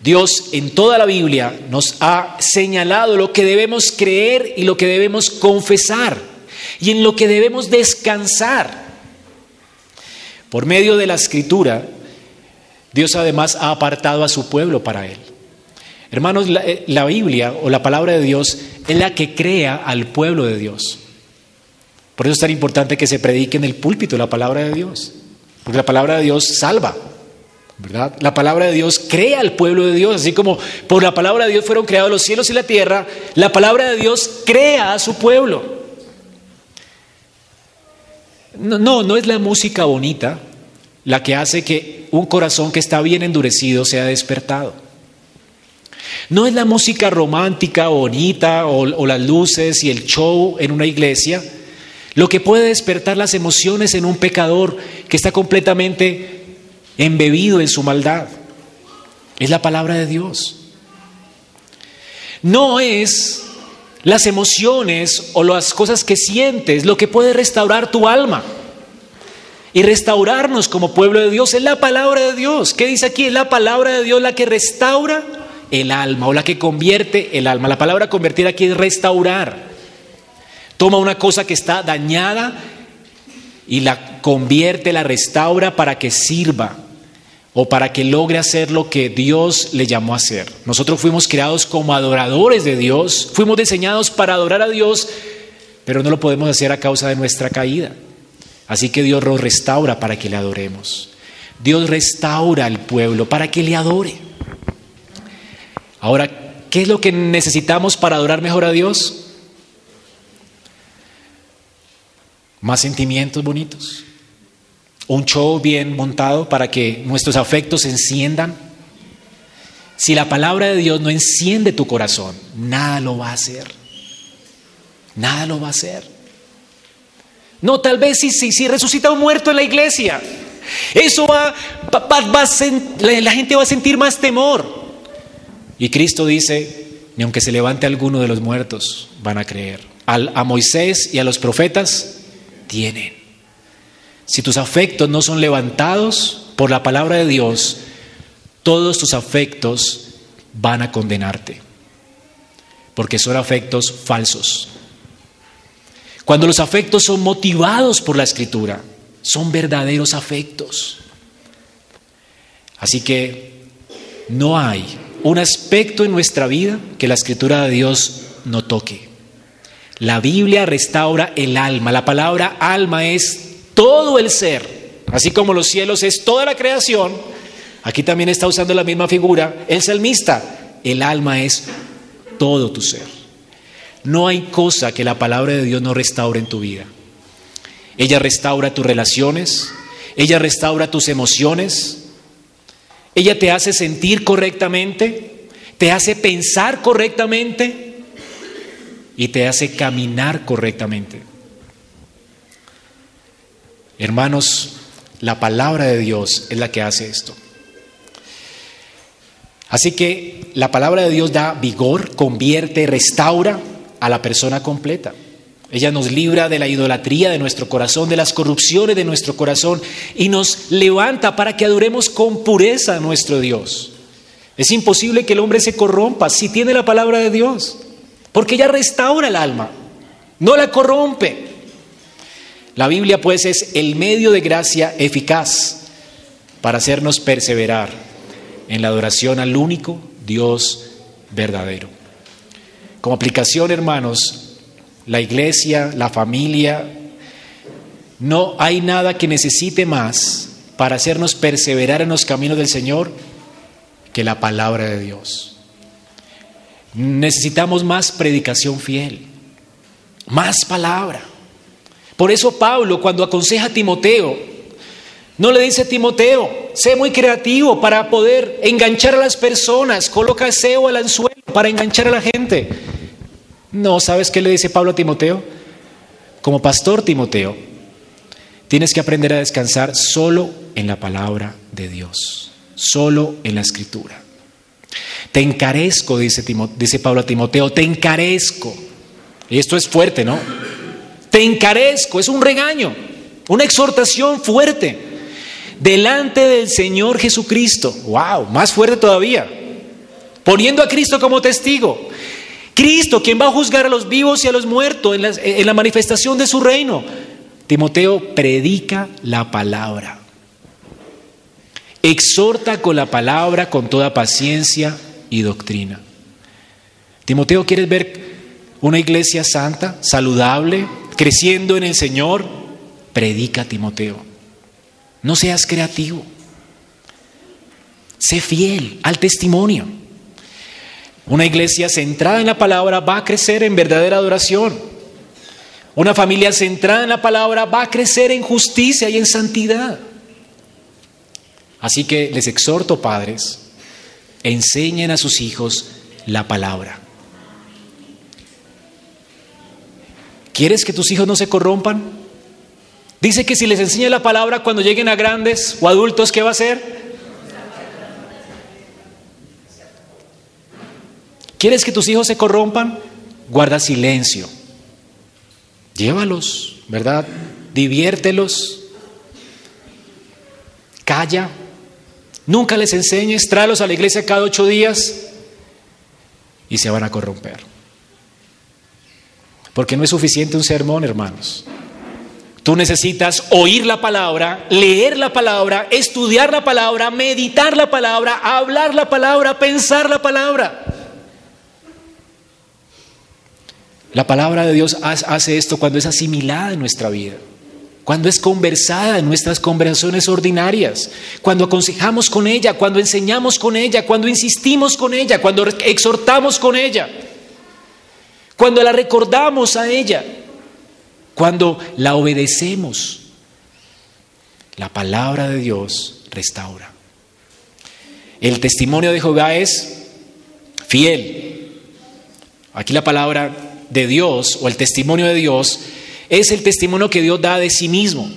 Dios en toda la Biblia nos ha señalado lo que debemos creer y lo que debemos confesar y en lo que debemos descansar. Por medio de la escritura, Dios además ha apartado a su pueblo para él. Hermanos, la, eh, Biblia o la palabra de Dios es la que crea al pueblo de Dios. Por eso es tan importante que se predique en el púlpito la palabra de Dios. Porque la palabra de Dios salva, ¿verdad? La palabra de Dios crea al pueblo de Dios, así como por la palabra de Dios fueron creados los cielos y la tierra, la palabra de Dios crea a su pueblo. No, no, es la música bonita la que hace que un corazón que está bien endurecido sea despertado. No es la música romántica, bonita, o las luces y el show en una iglesia lo que puede despertar las emociones en un pecador que está completamente embebido en su maldad. Es la palabra de Dios. No es las emociones o las cosas que sientes lo que puede restaurar tu alma. Y restaurarnos como pueblo de Dios es la palabra de Dios. ¿Qué dice aquí? Es la palabra de Dios la que restaura el alma o la que convierte el alma. La palabra convertir aquí es restaurar. Toma una cosa que está dañada y la convierte, la restaura para que sirva o para que logre hacer lo que Dios le llamó a hacer. Nosotros fuimos creados como adoradores de Dios, fuimos diseñados para adorar a Dios, pero no lo podemos hacer a causa de nuestra caída. Así que Dios nos restaura para que le adoremos. Dios restaura al pueblo para que le adore. Ahora, ¿qué es lo que necesitamos para adorar mejor a Dios? más sentimientos bonitos, un show bien montado para que nuestros afectos se enciendan. Si la palabra de Dios no enciende tu corazón, nada lo va a hacer. Nada lo va a hacer. No, tal vez si, resucita un muerto en la iglesia, eso va, va, la gente va a sentir más temor. Y Cristo dice, ni aunque se levante alguno de los muertos, van a creer. a Moisés y a los profetas tienen. Si tus afectos no son levantados por la palabra de Dios, todos tus afectos van a condenarte, porque son afectos falsos. Cuando los afectos son motivados por la escritura, son verdaderos afectos. Así que no hay un aspecto en nuestra vida que la escritura de Dios no toque. La Biblia restaura el alma. La palabra alma es todo el ser. Así como los cielos es toda la creación, aquí también está usando la misma figura el salmista. El alma es todo tu ser. No hay cosa que la palabra de Dios no restaure en tu vida. Ella restaura tus relaciones, ella restaura tus emociones, ella te hace sentir correctamente, te hace pensar correctamente y te hace caminar correctamente. Hermanos, la palabra de Dios es la que hace esto. Así que la palabra de Dios da vigor, convierte, restaura a la persona completa. Ella nos libra de la idolatría de nuestro corazón, de las corrupciones de nuestro corazón y nos levanta para que adoremos con pureza a nuestro Dios. Es imposible que el hombre se corrompa si tiene la palabra de Dios, porque ella restaura el alma, no la corrompe. La Biblia pues es el medio de gracia eficaz para hacernos perseverar en la adoración al único Dios verdadero. Como aplicación, hermanos, la iglesia, la familia, no hay nada que necesite más para hacernos perseverar en los caminos del Señor que la palabra de Dios. Necesitamos más predicación fiel, más palabra. Por eso Pablo cuando aconseja a Timoteo, no le dice a Timoteo, sé muy creativo para poder enganchar a las personas, coloca SEO al anzuelo para enganchar a la gente. No, ¿sabes qué le dice Pablo a Timoteo? Como pastor Timoteo, tienes que aprender a descansar solo en la palabra de Dios, solo en la escritura. Te encarezco, dice, dice Pablo a Timoteo, te encarezco. Y esto es fuerte, ¿no? Te encarezco, es un regaño, una exhortación fuerte delante del Señor Jesucristo. ¡Wow! Más fuerte todavía. Poniendo a Cristo como testigo. Cristo, quien va a juzgar a los vivos y a los muertos en la, manifestación de su reino. Timoteo predica la palabra. Exhorta con la palabra con toda paciencia y doctrina. Timoteo, ¿quieres ver una iglesia santa, saludable, creciendo en el Señor? Predica Timoteo. No seas creativo. Sé fiel al testimonio. Una iglesia centrada en la palabra va a crecer en verdadera adoración. Una familia centrada en la palabra va a crecer en justicia y en santidad. Así que les exhorto, padres, enseñen a sus hijos la palabra. ¿Quieres que tus hijos no se corrompan? Dice que si les enseña la palabra cuando lleguen a grandes o adultos, ¿qué va a hacer? ¿Quieres que tus hijos se corrompan? Guarda silencio. Llévalos, ¿verdad? Diviértelos. Calla. Nunca les enseñes, tráelos a la iglesia cada ocho días y se van a corromper. Porque no es suficiente un sermón, hermanos. Tú necesitas oír la palabra, leer la palabra, estudiar la palabra, meditar la palabra, hablar la palabra, pensar la palabra. La palabra de Dios hace esto cuando es asimilada en nuestra vida, cuando es conversada en nuestras conversaciones ordinarias, cuando aconsejamos con ella, cuando enseñamos con ella, cuando insistimos con ella, cuando exhortamos con ella, cuando la recordamos a ella, cuando la obedecemos. La palabra de Dios restaura. El testimonio de Jehová es fiel. Aquí la palabra de Dios o el testimonio de Dios es el testimonio que Dios da de sí mismo.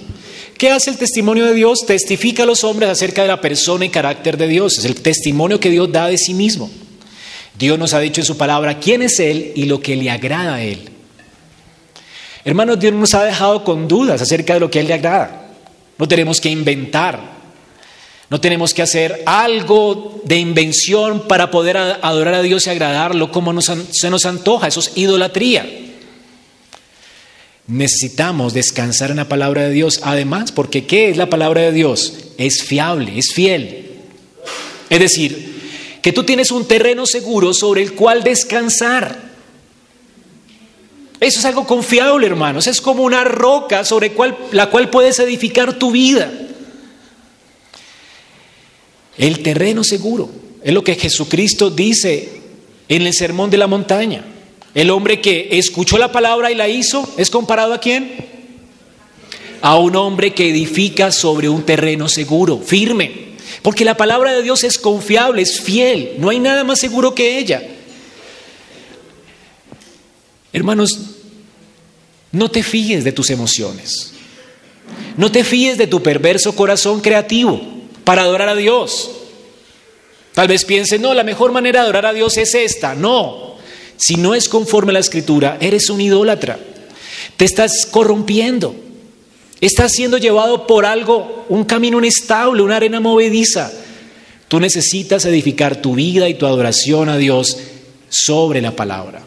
¿Qué hace el testimonio de Dios? Testifica a los hombres acerca de la persona y carácter de Dios. Es el testimonio que Dios da de sí mismo. Dios nos ha dicho en su palabra quién es Él y lo que le agrada a Él. Hermanos, Dios nos ha dejado con dudas acerca de lo que Él le agrada. No tenemos que inventar. No tenemos que hacer algo de invención para poder adorar a Dios y agradarlo como se nos antoja. Eso es idolatría. Necesitamos descansar en la palabra de Dios. Además, porque ¿qué es la palabra de Dios? Es fiable, es fiel. Es decir, que tú tienes un terreno seguro sobre el cual descansar. Eso es algo confiable, hermanos. Es como una roca sobre la cual puedes edificar tu vida. El terreno seguro es lo que Jesucristo dice en el Sermón de la Montaña. El hombre que escuchó la palabra y la hizo es comparado a quién? A un hombre que edifica sobre un terreno seguro, firme. Porque la palabra de Dios es confiable, es fiel. No hay nada más seguro que ella. Hermanos, no te fíes de tus emociones. No te fíes de tu perverso corazón creativo para adorar a Dios. Tal vez pienses, no, la mejor manera de adorar a Dios es esta. No, si no es conforme a la escritura, eres un idólatra. Te estás corrompiendo. Estás siendo llevado por algo, un camino inestable, una arena movediza. Tú necesitas edificar tu vida y tu adoración a Dios sobre la palabra,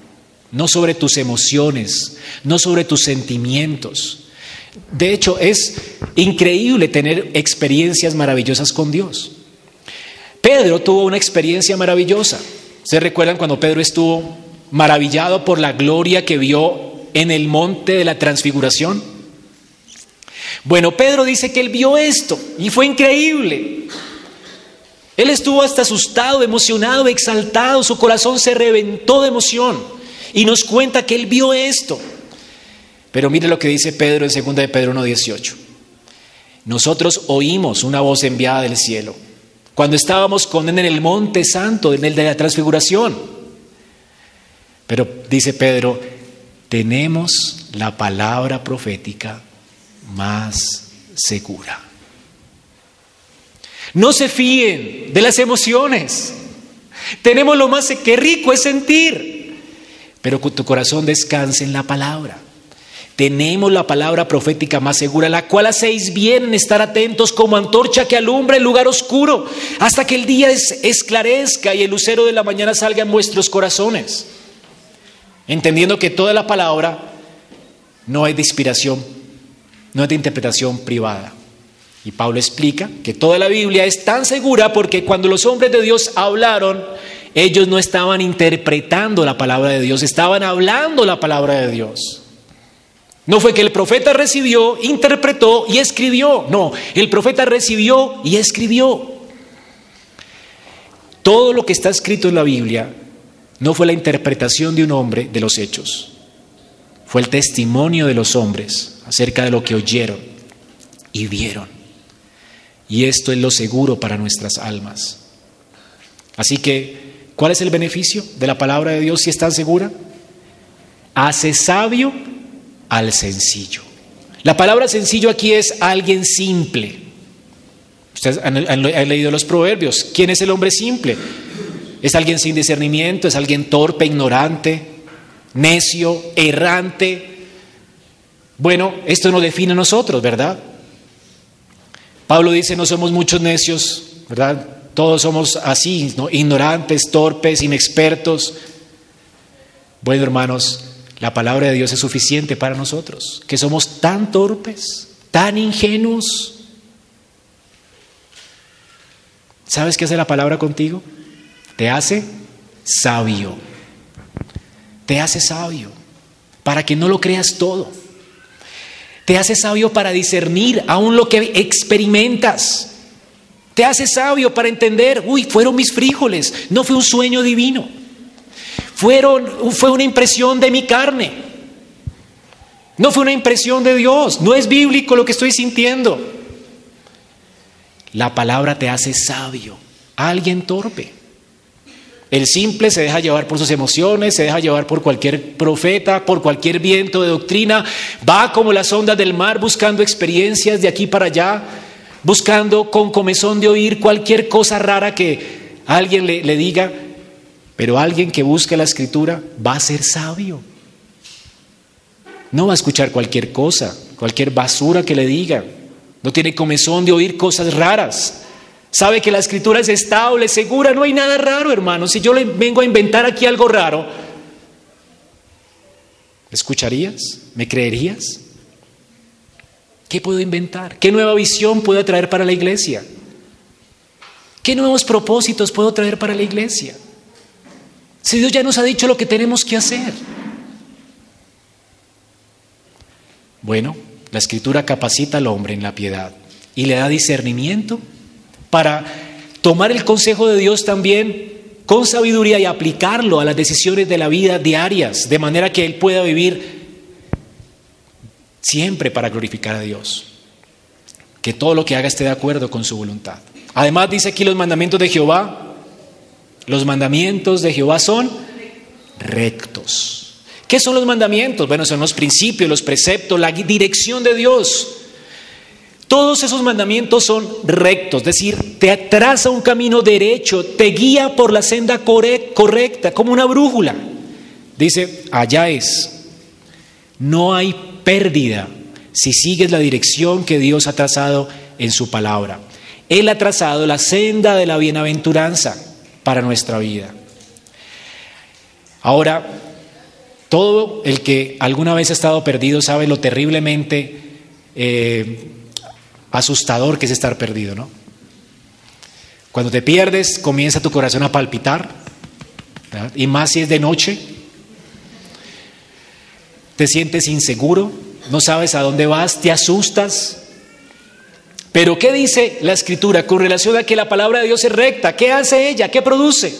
no sobre tus emociones, no sobre tus sentimientos. De hecho, es increíble tener experiencias maravillosas con Dios. Pedro tuvo una experiencia maravillosa. ¿Se recuerdan cuando Pedro estuvo maravillado por la gloria que vio en el monte de la transfiguración? Bueno, Pedro dice que él vio esto y fue increíble. Él estuvo hasta asustado, emocionado, exaltado, su corazón se reventó de emoción y nos cuenta que él vio esto. Pero mire lo que dice Pedro en 2 de Pedro 1.18. Nosotros oímos una voz enviada del cielo cuando estábamos con él en el monte santo, en el de la transfiguración. Pero dice Pedro, tenemos la palabra profética más segura. No se fíen de las emociones. Tenemos lo más que rico es sentir, pero tu corazón descanse en la palabra. Tenemos la palabra profética más segura, la cual hacéis bien en estar atentos como antorcha que alumbra el lugar oscuro, hasta que el día esclarezca y el lucero de la mañana salga en vuestros corazones entendiendo que toda la palabra no es de inspiración, no es de interpretación privada. Y Pablo explica que toda la Biblia es tan segura porque cuando los hombres de Dios hablaron, ellos no estaban interpretando la palabra de Dios, estaban hablando la palabra de Dios. No fue que el profeta recibió, interpretó y escribió. No, el profeta recibió y escribió. Todo lo que está escrito en la Biblia no fue la interpretación de un hombre de los hechos, fue el testimonio de los hombres acerca de lo que oyeron y vieron. Y esto es lo seguro para nuestras almas. Así que, ¿cuál es el beneficio de la palabra de Dios si es tan segura? Hace sabio al sencillo. La palabra sencillo aquí es alguien simple. Ustedes han, han leído los proverbios. ¿Quién es el hombre simple? Es alguien sin discernimiento, es alguien torpe, ignorante, necio, errante. Bueno, esto nos define a nosotros, ¿verdad? Pablo dice, no somos muchos necios, ¿verdad? Todos somos así, ignorantes, torpes, inexpertos. Bueno, hermanos, la palabra de Dios es suficiente para nosotros, que somos tan torpes, tan ingenuos. ¿Sabes qué hace la palabra contigo? Te hace sabio. Te hace sabio para que no lo creas todo. Te hace sabio para discernir aún lo que experimentas. Te hace sabio para entender, uy, fueron mis frijoles, no fue un sueño divino. Fueron, fue una impresión de mi carne. No fue una impresión de Dios. No es bíblico lo que estoy sintiendo. La palabra te hace sabio. Alguien torpe. El simple se deja llevar por sus emociones, se deja llevar por cualquier profeta, por cualquier viento de doctrina, va como las ondas del mar buscando experiencias de aquí para allá, buscando con comezón de oír cualquier cosa rara que alguien le, diga, pero alguien que busque la escritura va a ser sabio. No va a escuchar cualquier cosa, cualquier basura que le diga. No tiene comezón de oír cosas raras. Sabe que la escritura es estable, segura, no hay nada raro, hermano. Si yo le vengo a inventar aquí algo raro, ¿me escucharías? ¿Me creerías? ¿Qué puedo inventar? ¿Qué nueva visión puedo traer para la iglesia? ¿Qué nuevos propósitos puedo traer para la iglesia? Si Dios ya nos ha dicho lo que tenemos que hacer. Bueno, la escritura capacita al hombre en la piedad y le da discernimiento para tomar el consejo de Dios también con sabiduría y aplicarlo a las decisiones de la vida diarias, de manera que él pueda vivir siempre para glorificar a Dios. Que todo lo que haga esté de acuerdo con su voluntad. Además dice aquí los mandamientos de Jehová. Los mandamientos de Jehová son rectos. ¿Qué son los mandamientos? Bueno, son los principios, los preceptos, la dirección de Dios. Todos esos mandamientos son rectos, es decir, te traza un camino derecho, te guía por la senda correcta, como una brújula. Dice, allá es. No hay pérdida si sigues la dirección que Dios ha trazado en su palabra. Él ha trazado la senda de la bienaventuranza para nuestra vida. Ahora, todo el que alguna vez ha estado perdido sabe lo terriblemente eh, asustador que es estar perdido, ¿no? Cuando te pierdes, comienza tu corazón a palpitar, y más si es de noche, te sientes inseguro, no sabes a dónde vas, te asustas. Pero ¿qué dice la escritura con relación a que la palabra de Dios es recta? ¿Qué hace ella? ¿Qué produce?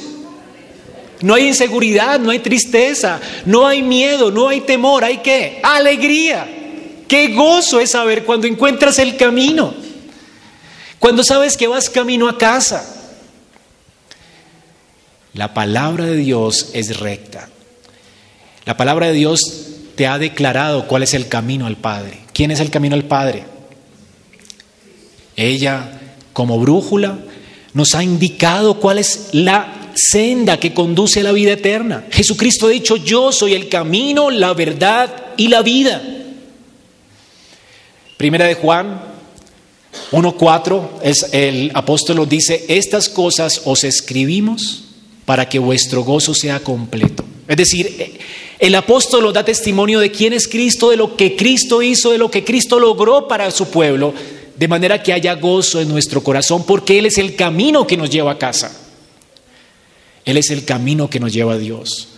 No hay inseguridad, no hay tristeza, no hay miedo, no hay temor, hay qué? Alegría. Qué gozo es saber cuando encuentras el camino, cuando sabes que vas camino a casa. La palabra de Dios es recta. La palabra de Dios te ha declarado cuál es el camino al Padre. ¿Quién es el camino al Padre? Ella, como brújula, nos ha indicado cuál es la senda que conduce a la vida eterna. Jesucristo ha dicho, yo soy el camino, la verdad y la vida. Primera de Juan 1.4, el apóstol dice, estas cosas os escribimos para que vuestro gozo sea completo. Es decir, el apóstol da testimonio de quién es Cristo, de lo que Cristo hizo, de lo que Cristo logró para su pueblo, de manera que haya gozo en nuestro corazón, porque Él es el camino que nos lleva a casa. Él es el camino que nos lleva a Dios.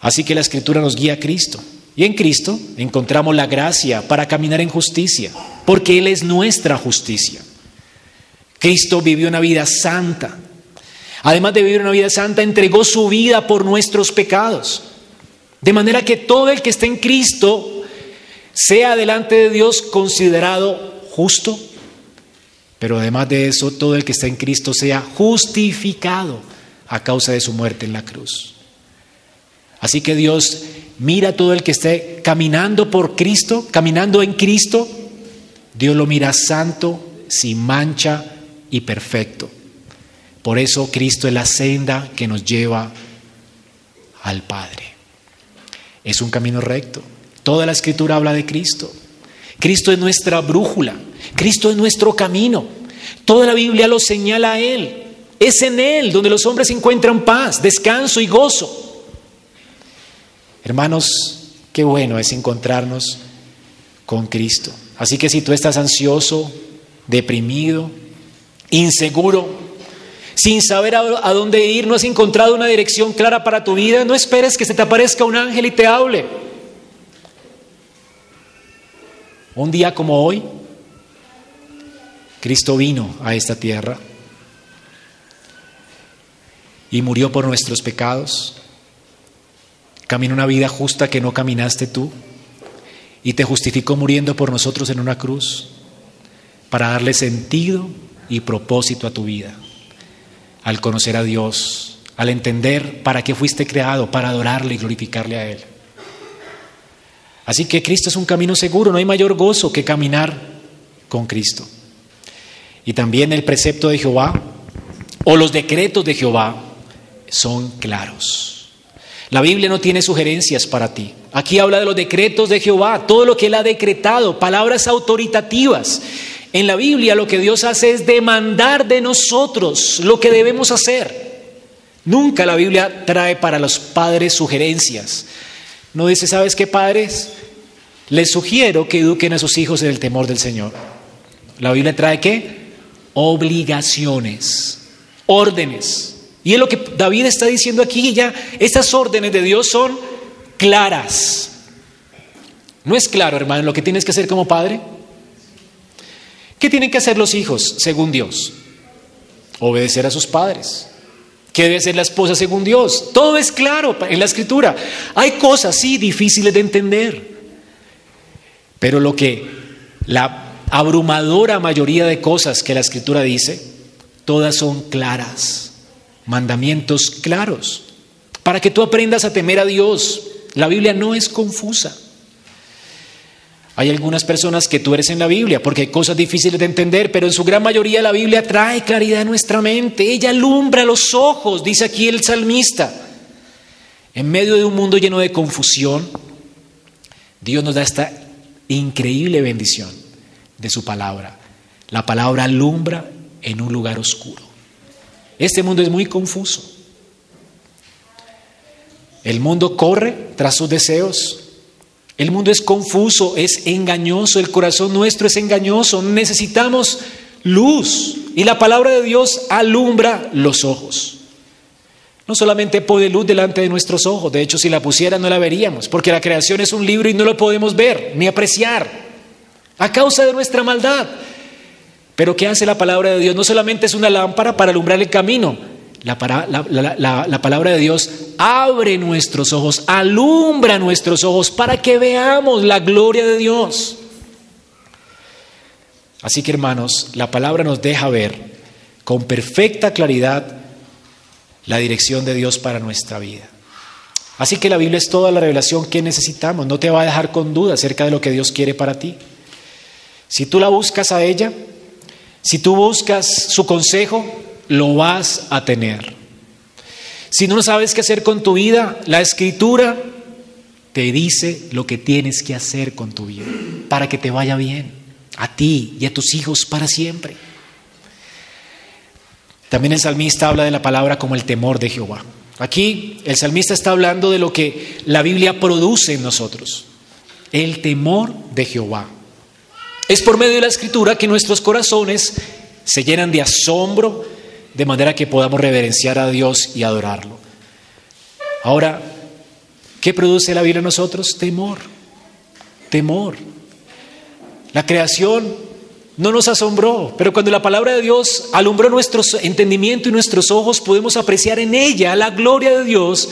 Así que la escritura nos guía a Cristo. Y en Cristo encontramos la gracia para caminar en justicia, porque Él es nuestra justicia. Cristo vivió una vida santa. Además de vivir una vida santa, entregó su vida por nuestros pecados. De manera que todo el que esté en Cristo sea delante de Dios considerado justo, pero además de eso, todo el que está en Cristo sea justificado a causa de su muerte en la cruz. Así que Dios mira todo el que esté caminando por Cristo, caminando en Cristo, Dios lo mira santo, sin mancha y perfecto. Por eso Cristo es la senda que nos lleva al Padre. Es un camino recto. Toda la escritura habla de Cristo. Cristo es nuestra brújula. Cristo es nuestro camino. Toda la Biblia lo señala a Él. Es en Él donde los hombres encuentran paz, descanso y gozo. Hermanos, qué bueno es encontrarnos con Cristo. Así que si tú estás ansioso, deprimido, inseguro, sin saber a, dónde ir, no has encontrado una dirección clara para tu vida, no esperes que se te aparezca un ángel y te hable. Un día como hoy, Cristo vino a esta tierra y murió por nuestros pecados Camina una vida justa que no caminaste tú y te justificó muriendo por nosotros en una cruz para darle sentido y propósito a tu vida. Al conocer a Dios, al entender para qué fuiste creado, para adorarle y glorificarle a Él. Así que Cristo es un camino seguro, no hay mayor gozo que caminar con Cristo. Y también el precepto de Jehová o los decretos de Jehová son claros. La Biblia no tiene sugerencias para ti. Aquí habla de los decretos de Jehová, todo lo que Él ha decretado, palabras autoritativas. En la Biblia lo que Dios hace es demandar de nosotros lo que debemos hacer. Nunca la Biblia trae para los padres sugerencias. No dice, ¿sabes qué padres? Les sugiero que eduquen a sus hijos en el temor del Señor. La Biblia trae qué? Obligaciones, órdenes. Y es lo que David está diciendo aquí, ya estas órdenes de Dios son claras. ¿No es claro, hermano, lo que tienes que hacer como padre? ¿Qué tienen que hacer los hijos según Dios? Obedecer a sus padres. ¿Qué debe ser la esposa según Dios? Todo es claro en la escritura. Hay cosas, sí, difíciles de entender. Pero lo que la abrumadora mayoría de cosas que la escritura dice, todas son claras, mandamientos claros, para que tú aprendas a temer a Dios. La Biblia no es confusa. Hay algunas personas que tú eres en la Biblia porque hay cosas difíciles de entender, pero en su gran mayoría la Biblia trae claridad a nuestra mente. Ella alumbra los ojos, dice aquí el salmista. En medio de un mundo lleno de confusión, Dios nos da esta increíble bendición de su palabra. La palabra alumbra en un lugar oscuro. Este mundo es muy confuso. El mundo corre tras sus deseos, el mundo es confuso, es engañoso, el corazón nuestro es engañoso, necesitamos luz y la palabra de Dios alumbra los ojos. No solamente pone luz delante de nuestros ojos, de hecho si la pusiera no la veríamos, porque la creación es un libro y no lo podemos ver ni apreciar a causa de nuestra maldad. Pero ¿qué hace la palabra de Dios? No solamente es una lámpara para alumbrar el camino, la, palabra de Dios abre nuestros ojos, alumbra nuestros ojos para que veamos la gloria de Dios. Así que hermanos, la palabra nos deja ver con perfecta claridad la dirección de Dios para nuestra vida. Así que la Biblia es toda la revelación que necesitamos, no te va a dejar con duda acerca de lo que Dios quiere para ti. Si tú la buscas a ella, si tú buscas su consejo, lo vas a tener. Si no sabes qué hacer con tu vida, la escritura te dice lo que tienes que hacer con tu vida para que te vaya bien, a ti y a tus hijos para siempre. También el salmista habla de la palabra como el temor de Jehová. Aquí el salmista está hablando de lo que la Biblia produce en nosotros, el temor de Jehová. Es por medio de la escritura que nuestros corazones se llenan de asombro, de manera que podamos reverenciar a Dios y adorarlo. Ahora, ¿qué produce la Biblia en nosotros? Temor, temor. La creación no nos asombró, pero cuando la palabra de Dios alumbró nuestro entendimiento y nuestros ojos, podemos apreciar en ella la gloria de Dios.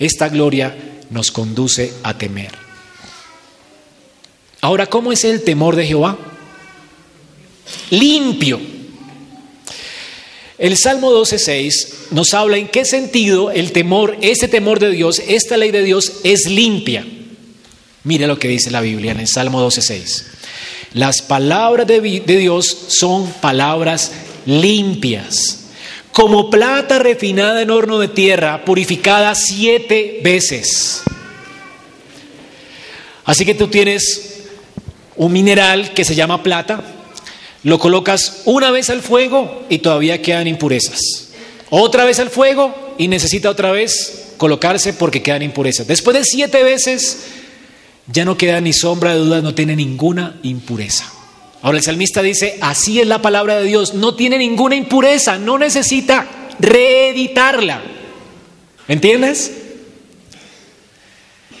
Esta gloria nos conduce a temer. Ahora, ¿cómo es el temor de Jehová? Limpio el Salmo 12.6 nos habla en qué sentido el temor, ese temor de Dios, esta ley de Dios es limpia. Mira lo que dice la Biblia en el Salmo 12.6. Las palabras de, de Dios son palabras limpias, como plata refinada en horno de tierra, purificada siete veces. Así que tú tienes un mineral que se llama plata, lo colocas una vez al fuego y todavía quedan impurezas. Otra vez al fuego y necesita otra vez colocarse porque quedan impurezas. Después de siete veces ya no queda ni sombra de duda, no tiene ninguna impureza. Ahora el salmista dice, así es la palabra de Dios, no tiene ninguna impureza, no necesita reeditarla. ¿Entiendes?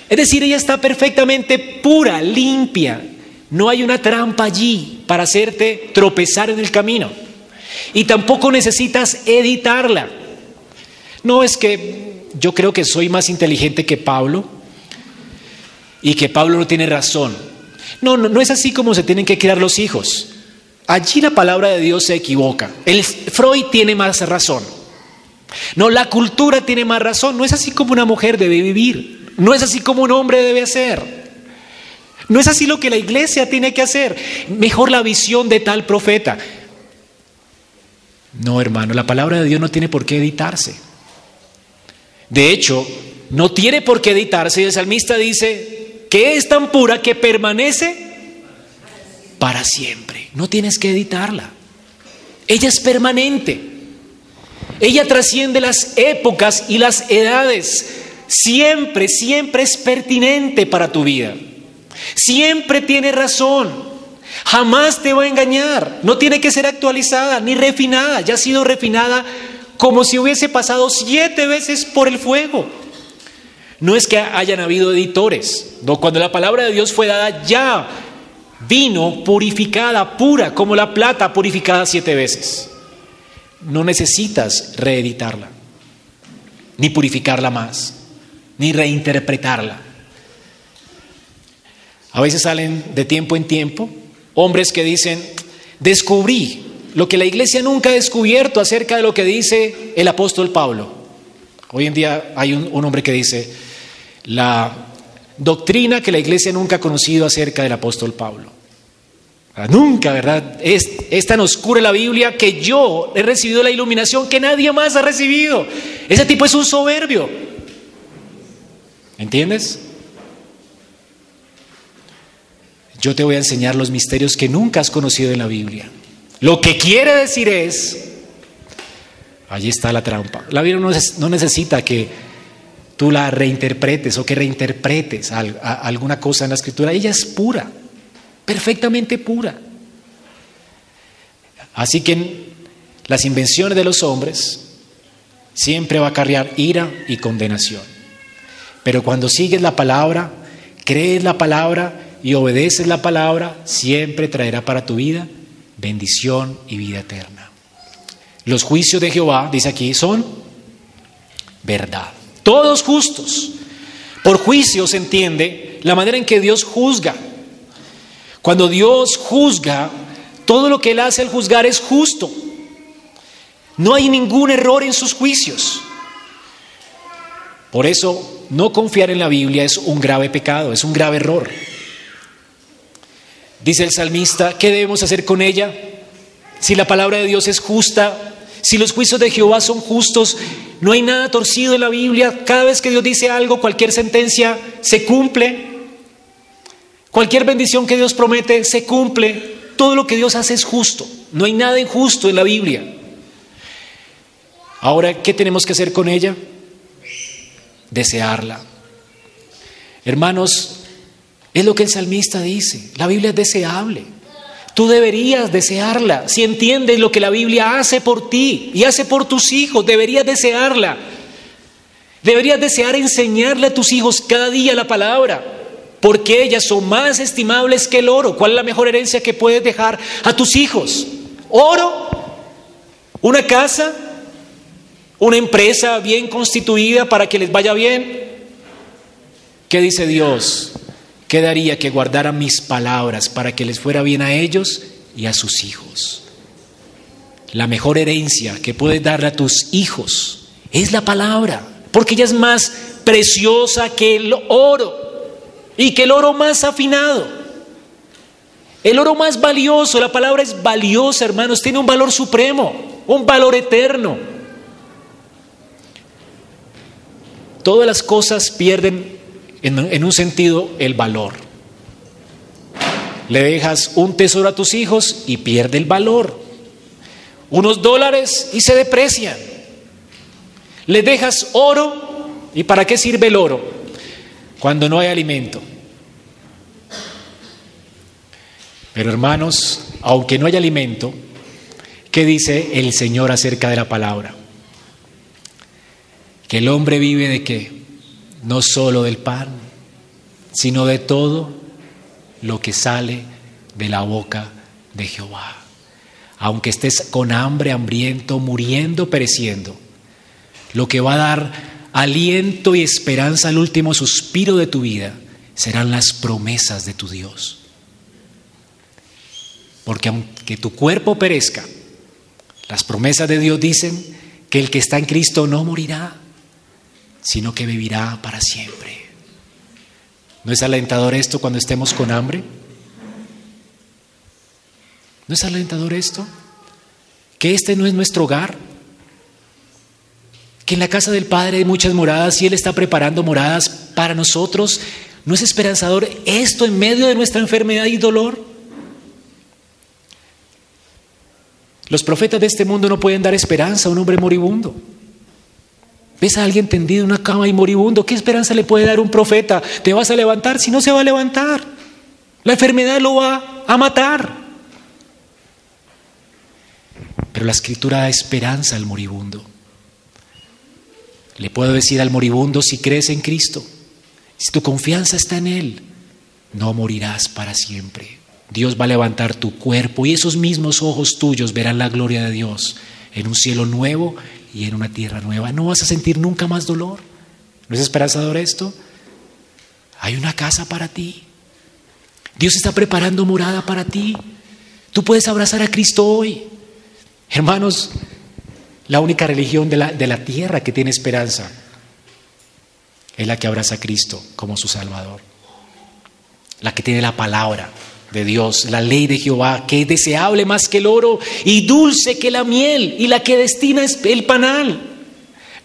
Es decir, ella está perfectamente pura, limpia, no hay una trampa allí para hacerte tropezar en el camino. Y tampoco necesitas editarla. No es que yo creo que soy más inteligente que Pablo y que Pablo no tiene razón. No, no, no es así como se tienen que criar los hijos. Allí la palabra de Dios se equivoca. El Freud tiene más razón. No, la cultura tiene más razón. No es así como una mujer debe vivir. No es así como un hombre debe ser. No es así lo que la iglesia tiene que hacer. Mejor la visión de tal profeta. No, hermano, la palabra de Dios no tiene por qué editarse. De hecho, no tiene por qué editarse. Y el salmista dice que es tan pura que permanece para siempre. No tienes que editarla. Ella es permanente. Ella trasciende las épocas y las edades. Siempre, siempre es pertinente para tu vida. Siempre tiene razón. Jamás te va a engañar. No tiene que ser actualizada ni refinada. Ya ha sido refinada como si hubiese pasado siete veces por el fuego. No es que hayan habido editores. No, cuando la palabra de Dios fue dada ya vino purificada, pura, como la plata purificada siete veces. No necesitas reeditarla, ni purificarla más, ni reinterpretarla. A veces salen de tiempo en tiempo hombres que dicen, descubrí lo que la iglesia nunca ha descubierto acerca de lo que dice el apóstol Pablo. Hoy en día hay un, hombre que dice, la doctrina que la iglesia nunca ha conocido acerca del apóstol Pablo. Ah, nunca, ¿verdad? Es, es, tan oscura la Biblia que yo he recibido la iluminación que nadie más ha recibido. Ese tipo es un soberbio. ¿Entiendes? Yo te voy a enseñar los misterios que nunca has conocido en la Biblia. Lo que quiere decir es, allí está la trampa. La Biblia no, necesita que tú la reinterpretes o que reinterpretes alguna cosa en la escritura. Ella es pura, perfectamente pura. Así que las invenciones de los hombres siempre va a acarrear ira y condenación. Pero cuando sigues la palabra, crees la palabra, y obedeces la palabra, siempre traerá para tu vida bendición y vida eterna. Los juicios de Jehová, dice aquí, son verdad. Todos justos. Por juicio se entiende la manera en que Dios juzga. Cuando Dios juzga, todo lo que Él hace al juzgar es justo. No hay ningún error en sus juicios. Por eso, no confiar en la Biblia es un grave pecado, es un grave error. Dice el salmista, ¿qué debemos hacer con ella? Si la palabra de Dios es justa, si los juicios de Jehová son justos, no hay nada torcido en la Biblia. Cada vez que Dios dice algo, cualquier sentencia se cumple. Cualquier bendición que Dios promete se cumple. Todo lo que Dios hace es justo. No hay nada injusto en la Biblia. Ahora, ¿qué tenemos que hacer con ella? Desearla. Hermanos, es lo que el salmista dice. La Biblia es deseable. Tú deberías desearla. Si entiendes lo que la Biblia hace por ti y hace por tus hijos, deberías desearla. Deberías desear enseñarle a tus hijos cada día la palabra, porque ellas son más estimables que el oro. ¿Cuál es la mejor herencia que puedes dejar a tus hijos? ¿Oro? ¿Una casa? ¿Una empresa bien constituida para que les vaya bien? ¿Qué dice Dios? ¿Qué daría que guardara mis palabras para que les fuera bien a ellos y a sus hijos? La mejor herencia que puedes darle a tus hijos es la palabra, porque ella es más preciosa que el oro y que el oro más afinado. El oro más valioso, la palabra es valiosa, hermanos, tiene un valor supremo, un valor eterno. Todas las cosas pierden en, un sentido, el valor. Le dejas un tesoro a tus hijos y pierde el valor. Unos dólares y se deprecian. Le dejas oro y ¿para qué sirve el oro? Cuando no hay alimento. Pero hermanos, aunque no hay alimento, ¿qué dice el Señor acerca de la palabra? Que el hombre vive de qué? No solo del pan, sino de todo lo que sale de la boca de Jehová. Aunque estés con hambre, hambriento, muriendo, pereciendo, lo que va a dar aliento y esperanza al último suspiro de tu vida serán las promesas de tu Dios. Porque aunque tu cuerpo perezca, las promesas de Dios dicen que el que está en Cristo no morirá, sino que vivirá para siempre. ¿No es alentador esto cuando estemos con hambre? ¿No es alentador esto? Que este no es nuestro hogar. Que en la casa del Padre hay muchas moradas y Él está preparando moradas para nosotros. ¿No es esperanzador esto en medio de nuestra enfermedad y dolor? Los profetas de este mundo no pueden dar esperanza a un hombre moribundo. ¿Ves a alguien tendido en una cama y moribundo? ¿Qué esperanza le puede dar un profeta? ¿Te vas a levantar? Si no se va a levantar. La enfermedad lo va a matar. Pero la escritura da esperanza al moribundo. Le puedo decir al moribundo, si crees en Cristo, si tu confianza está en Él, no morirás para siempre. Dios va a levantar tu cuerpo y esos mismos ojos tuyos verán la gloria de Dios en un cielo nuevo y en una tierra nueva. No vas a sentir nunca más dolor. ¿No es esperanzador esto? Hay una casa para ti. Dios está preparando morada para ti. Tú puedes abrazar a Cristo hoy. Hermanos, la única religión de la, de la tierra que tiene esperanza es la que abraza a Cristo como su Salvador. La que tiene la palabra de Dios, la ley de Jehová, que es deseable más que el oro y dulce que la miel y la que destina es el panal.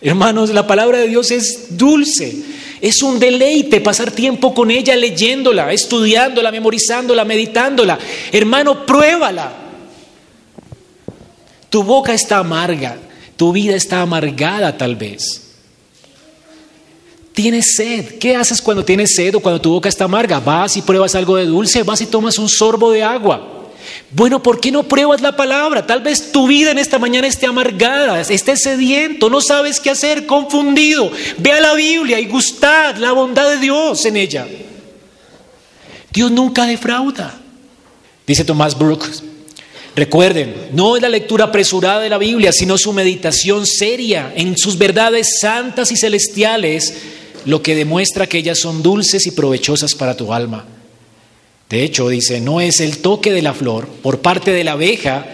Hermanos, la palabra de Dios es dulce. Es un deleite pasar tiempo con ella leyéndola, estudiándola, memorizándola, meditándola. Hermano, pruébala. Tu boca está amarga, tu vida está amargada tal vez. Tienes sed. ¿Qué haces cuando tienes sed o cuando tu boca está amarga? Vas y pruebas algo de dulce, vas y tomas un sorbo de agua. Bueno, ¿por qué no pruebas la palabra? Tal vez tu vida en esta mañana esté amargada, esté sediento, no sabes qué hacer, confundido. Ve a la Biblia y gustad la bondad de Dios en ella. Dios nunca defrauda. Dice Tomás Brooks, Recuerden, no es la lectura apresurada de la Biblia, sino su meditación seria en sus verdades santas y celestiales lo que demuestra que ellas son dulces y provechosas para tu alma. De hecho, dice, no es el toque de la flor por parte de la abeja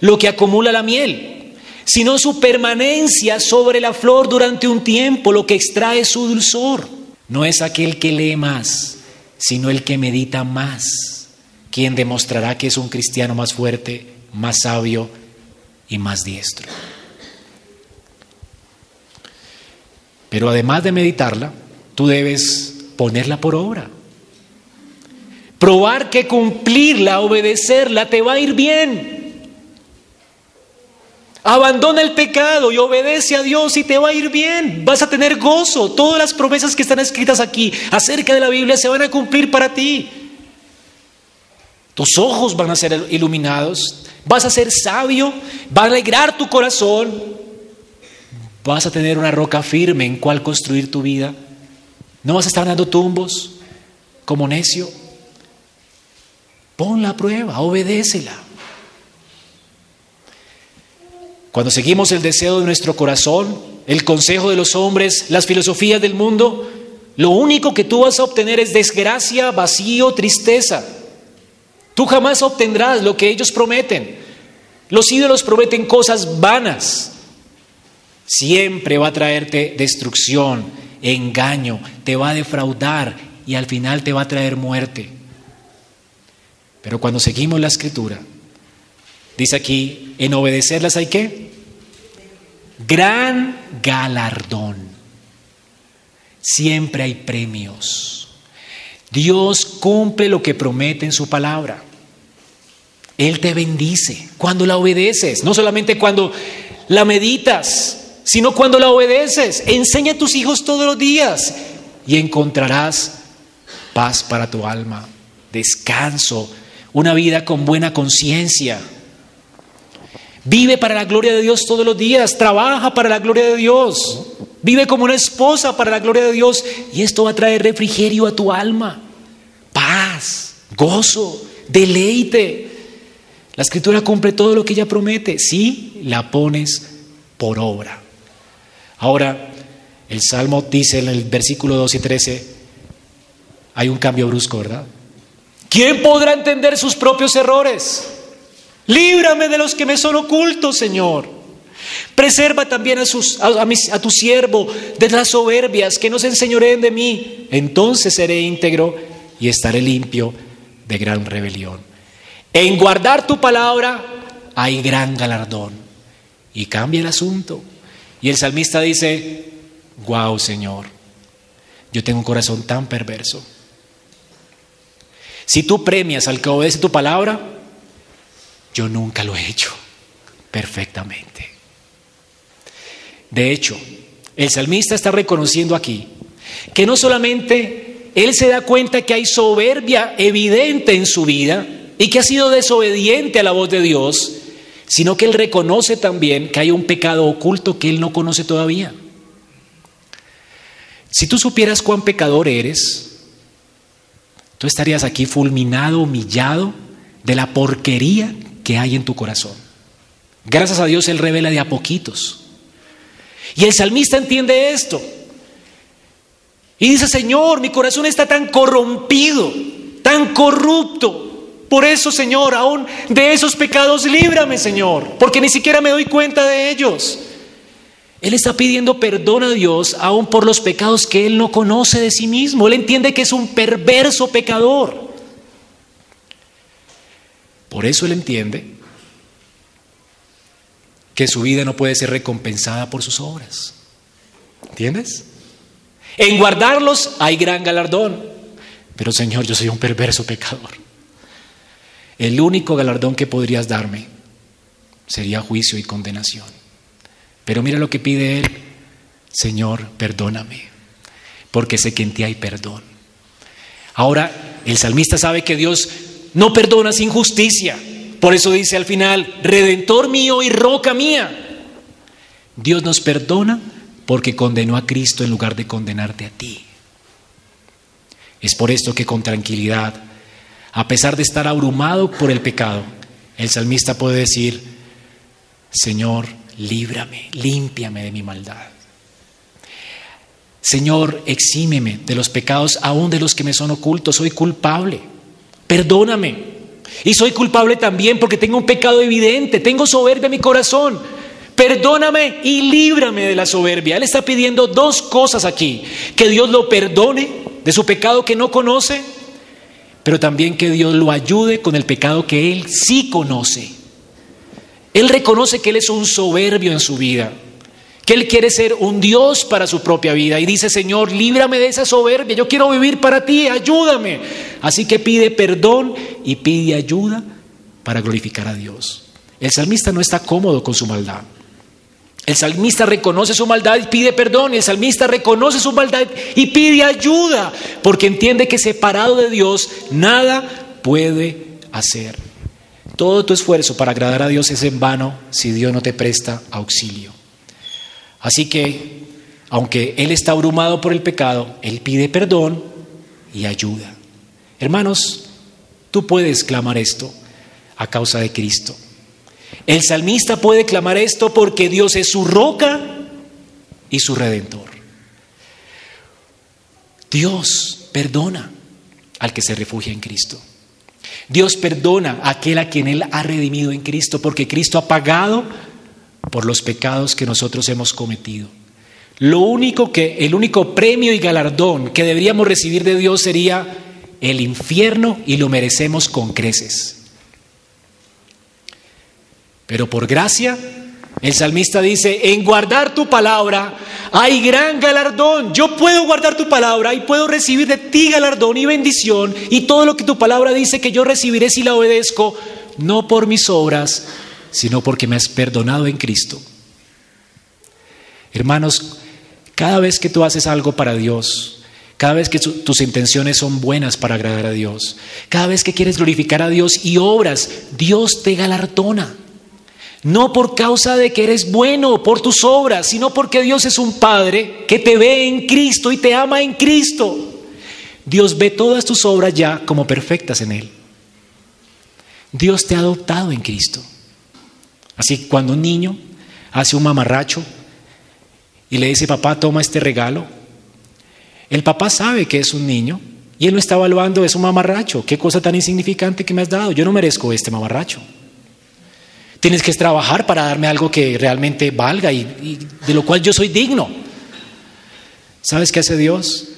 lo que acumula la miel, sino su permanencia sobre la flor durante un tiempo lo que extrae su dulzor. No es aquel que lee más, sino el que medita más, quien demostrará que es un cristiano más fuerte, más sabio y más diestro. Pero además de meditarla, tú debes ponerla por obra. Probar que cumplirla, obedecerla, te va a ir bien. Abandona el pecado y obedece a Dios y te va a ir bien. Vas a tener gozo. Todas las promesas que están escritas aquí acerca de la Biblia se van a cumplir para ti. Tus ojos van a ser iluminados. Vas a ser sabio. Va a alegrar tu corazón. Vas a tener una roca firme en cual construir tu vida. No vas a estar dando tumbos como necio. Pon la prueba, obedécela. Cuando seguimos el deseo de nuestro corazón, el consejo de los hombres, las filosofías del mundo, lo único que tú vas a obtener es desgracia, vacío, tristeza. Tú jamás obtendrás lo que ellos prometen. Los ídolos prometen cosas vanas siempre va a traerte destrucción, engaño, te va a defraudar y al final te va a traer muerte. Pero cuando seguimos la escritura, dice aquí, en obedecerlas hay qué? Gran galardón. Siempre hay premios. Dios cumple lo que promete en su palabra. Él te bendice cuando la obedeces, no solamente cuando la meditas, sino cuando la obedeces. Enseña a tus hijos todos los días y encontrarás paz para tu alma, descanso, una vida con buena conciencia. Vive para la gloria de Dios todos los días, trabaja para la gloria de Dios, vive como una esposa para la gloria de Dios y esto va a traer refrigerio a tu alma, paz, gozo, deleite. La escritura cumple todo lo que ella promete si la pones por obra. Ahora, el Salmo dice en el versículo 2 y 13, hay un cambio brusco, ¿verdad? ¿Quién podrá entender sus propios errores? Líbrame de los que me son ocultos, Señor. Preserva también a, a, tu siervo de las soberbias, que no se enseñoreen de mí. Entonces seré íntegro y estaré limpio de gran rebelión. En guardar tu palabra hay gran galardón. Y cambia el asunto. Y el salmista dice, wow Señor, yo tengo un corazón tan perverso. Si tú premias al que obedece tu palabra, yo nunca lo he hecho. perfectamente. De hecho, el salmista está reconociendo aquí que no solamente él se da cuenta que hay soberbia evidente en su vida y que ha sido desobediente a la voz de Dios, sino que él reconoce también que hay un pecado oculto que él no conoce todavía. Si tú supieras cuán pecador eres, tú estarías aquí fulminado, humillado de la porquería que hay en tu corazón. Gracias a Dios Él revela de a poquitos. Y el salmista entiende esto. Y dice, Señor, mi corazón está tan corrompido, tan corrupto. Por eso, Señor, aún de esos pecados líbrame, Señor, porque ni siquiera me doy cuenta de ellos. Él está pidiendo perdón a Dios aún por los pecados que él no conoce de sí mismo. Él entiende que es un perverso pecador. Por eso él entiende que su vida no puede ser recompensada por sus obras. ¿Entiendes? En guardarlos hay gran galardón. Pero Señor, yo soy un perverso pecador. El único galardón que podrías darme sería juicio y condenación. Pero mira lo que pide Él. Señor, perdóname, porque sé que en ti hay perdón. Ahora, el salmista sabe que Dios no perdona sin justicia. Por eso dice al final, Redentor mío y roca mía. Dios nos perdona porque condenó a Cristo en lugar de condenarte a ti. Es por esto que con tranquilidad, a pesar de estar abrumado por el pecado, el salmista puede decir, Señor, líbrame, límpiame de mi maldad. Señor, exímeme de los pecados, aún de los que me son ocultos, soy culpable. Perdóname. Y soy culpable también porque tengo un pecado evidente, tengo soberbia en mi corazón. Perdóname y líbrame de la soberbia. Él está pidiendo dos cosas aquí. Que Dios lo perdone de su pecado que no conoce, pero también que Dios lo ayude con el pecado que él sí conoce. Él reconoce que él es un soberbio en su vida, que él quiere ser un Dios para su propia vida y dice, Señor, líbrame de esa soberbia, yo quiero vivir para ti, ayúdame. Así que pide perdón y pide ayuda para glorificar a Dios. El salmista no está cómodo con su maldad. El salmista reconoce su maldad y pide perdón. El salmista reconoce su maldad y pide ayuda porque entiende que separado de Dios nada puede hacer. Todo tu esfuerzo para agradar a Dios es en vano si Dios no te presta auxilio. Así que, aunque Él está abrumado por el pecado, Él pide perdón y ayuda. Hermanos, tú puedes clamar esto a causa de Cristo. El salmista puede clamar esto porque Dios es su roca y su redentor. Dios perdona al que se refugia en Cristo. Dios perdona a aquel a quien Él ha redimido en Cristo porque Cristo ha pagado por los pecados que nosotros hemos cometido. Lo único que, el único premio y galardón que deberíamos recibir de Dios sería el infierno y lo merecemos con creces. Pero por gracia, el salmista dice, en guardar tu palabra hay gran galardón. Yo puedo guardar tu palabra y puedo recibir de ti galardón y bendición y todo lo que tu palabra dice que yo recibiré si la obedezco, no por mis obras, sino porque me has perdonado en Cristo. Hermanos, cada vez que tú haces algo para Dios, cada vez que tus intenciones son buenas para agradar a Dios, cada vez que quieres glorificar a Dios y obras, Dios te galardona. No por causa de que eres bueno por tus obras, sino porque Dios es un Padre que te ve en Cristo y te ama en Cristo. Dios ve todas tus obras ya como perfectas en Él. Dios te ha adoptado en Cristo. Así cuando un niño hace un mamarracho y le dice, papá, toma este regalo, el papá sabe que es un niño y él no está evaluando, es un mamarracho, qué cosa tan insignificante que me has dado, yo no merezco este mamarracho. Tienes que trabajar para darme algo que realmente valga y, de lo cual yo soy digno. ¿Sabes qué hace Dios?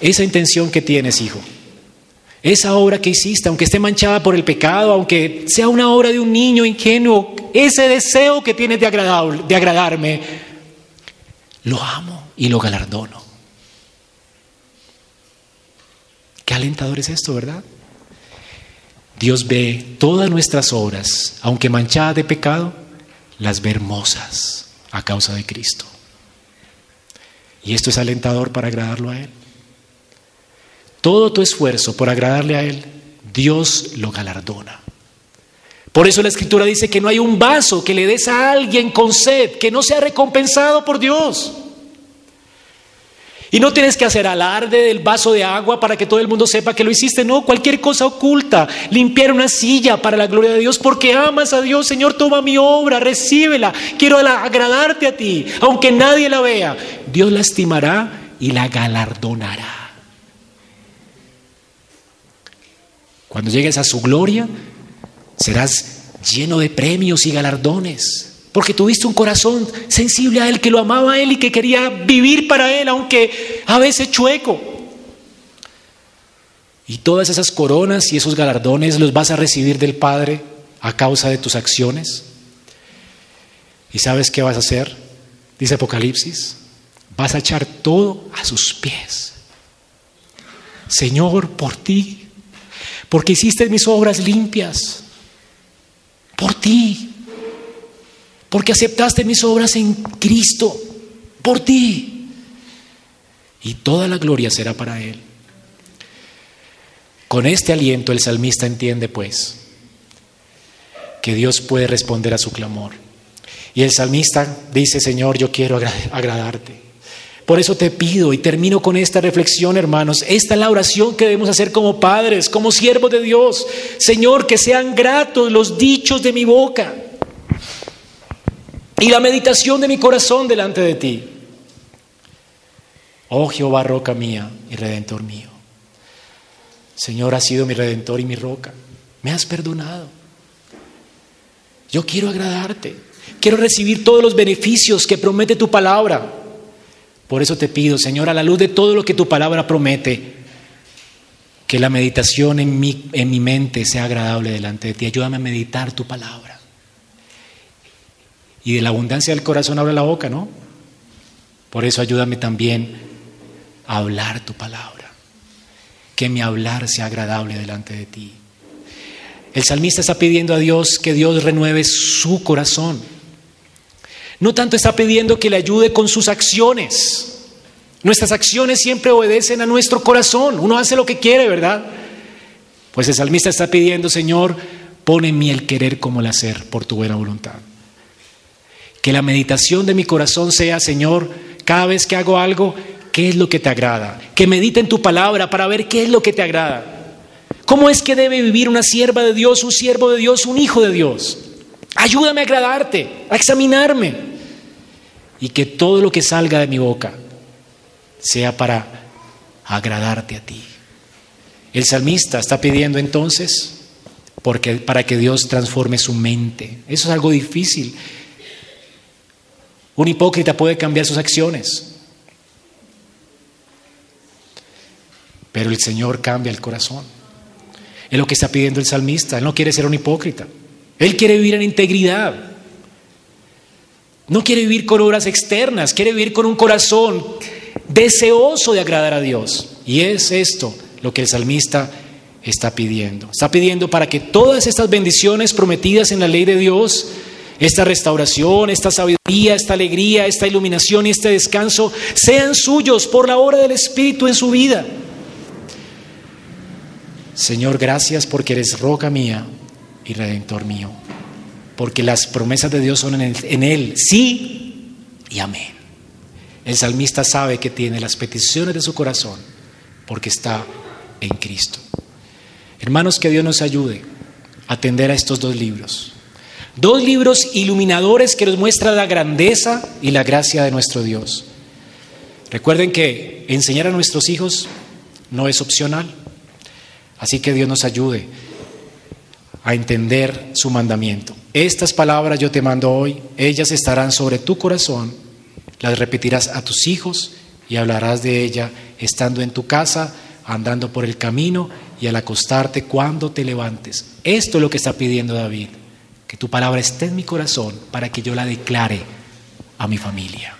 Esa intención que tienes, hijo, esa obra que hiciste, aunque esté manchada por el pecado, aunque sea una obra de un niño ingenuo, ese deseo que tienes de, de agradarme, lo amo y lo galardono. Qué alentador es esto, ¿verdad? Dios ve todas nuestras obras, aunque manchadas de pecado, las ve hermosas a causa de Cristo. Y esto es alentador para agradarlo a Él. Todo tu esfuerzo por agradarle a Él, Dios lo galardona. Por eso la escritura dice que no hay un vaso que le des a alguien con sed que no sea recompensado por Dios. Y no tienes que hacer alarde del vaso de agua para que todo el mundo sepa que lo hiciste. No, cualquier cosa oculta. Limpiar una silla para la gloria de Dios porque amas a Dios. Señor, toma mi obra, recíbela. Quiero agradarte a ti, aunque nadie la vea. Dios la estimará y la galardonará. Cuando llegues a su gloria, serás lleno de premios y galardones. Porque tuviste un corazón sensible a Él, que lo amaba a Él y que quería vivir para Él, aunque a veces chueco. Y todas esas coronas y esos galardones los vas a recibir del Padre a causa de tus acciones. ¿Y sabes qué vas a hacer? Dice Apocalipsis. Vas a echar todo a sus pies. Señor, por ti, porque hiciste mis obras limpias, por ti, porque aceptaste mis obras en Cristo, por ti. Y toda la gloria será para Él. Con este aliento el salmista entiende pues que Dios puede responder a su clamor. Y el salmista dice, Señor, yo quiero agradarte. Por eso te pido y termino con esta reflexión, hermanos. Esta es la oración que debemos hacer como padres, como siervos de Dios. Señor, que sean gratos los dichos de mi boca y la meditación de mi corazón delante de ti. Oh Jehová, roca mía y redentor mío. Señor, has sido mi redentor y mi roca. Me has perdonado. Yo quiero agradarte. Quiero recibir todos los beneficios que promete tu palabra. Por eso te pido, Señor, a la luz de todo lo que tu palabra promete, que la meditación en mi, en mi mente sea agradable delante de ti. Ayúdame a meditar tu palabra. Y de la abundancia del corazón abre la boca, ¿no? Por eso ayúdame también a hablar tu palabra. Que mi hablar sea agradable delante de ti. El salmista está pidiendo a Dios que Dios renueve su corazón. No tanto está pidiendo que le ayude con sus acciones. Nuestras acciones siempre obedecen a nuestro corazón. Uno hace lo que quiere, ¿verdad? Pues el salmista está pidiendo, Señor, pon en mí el querer como el hacer por tu buena voluntad. Que la meditación de mi corazón sea, Señor, cada vez que hago algo, ¿qué es lo que te agrada? Que medite en tu palabra para ver qué es lo que te agrada. ¿Cómo es que debe vivir una sierva de Dios, un siervo de Dios, un hijo de Dios? Ayúdame a agradarte, a examinarme. Y que todo lo que salga de mi boca sea para agradarte a ti. El salmista está pidiendo entonces porque, para que Dios transforme su mente. Eso es algo difícil. Un hipócrita puede cambiar sus acciones, pero el Señor cambia el corazón. Es lo que está pidiendo el salmista. Él no quiere ser un hipócrita. Él quiere vivir en integridad. No quiere vivir con obras externas, quiere vivir con un corazón deseoso de agradar a Dios. Y es esto lo que el salmista está pidiendo. Está pidiendo para que todas estas bendiciones prometidas en la ley de Dios esta restauración, esta sabiduría, esta alegría, esta iluminación y este descanso sean suyos por la obra del Espíritu en su vida. Señor, gracias porque eres roca mía y redentor mío, porque las promesas de Dios son en él, sí y amén. El salmista sabe que tiene las peticiones de su corazón porque está en Cristo. Hermanos, que Dios nos ayude a atender a estos dos libros. Dos libros iluminadores que nos muestran la grandeza y la gracia de nuestro Dios. Recuerden que enseñar a nuestros hijos no es opcional. Así que Dios nos ayude a entender su mandamiento. Estas palabras yo te mando hoy, ellas estarán sobre tu corazón, las repetirás a tus hijos y hablarás de ella estando en tu casa, andando por el camino y al acostarte cuando te levantes. Esto es lo que está pidiendo David que tu palabra esté en mi corazón para que yo la declare a mi familia.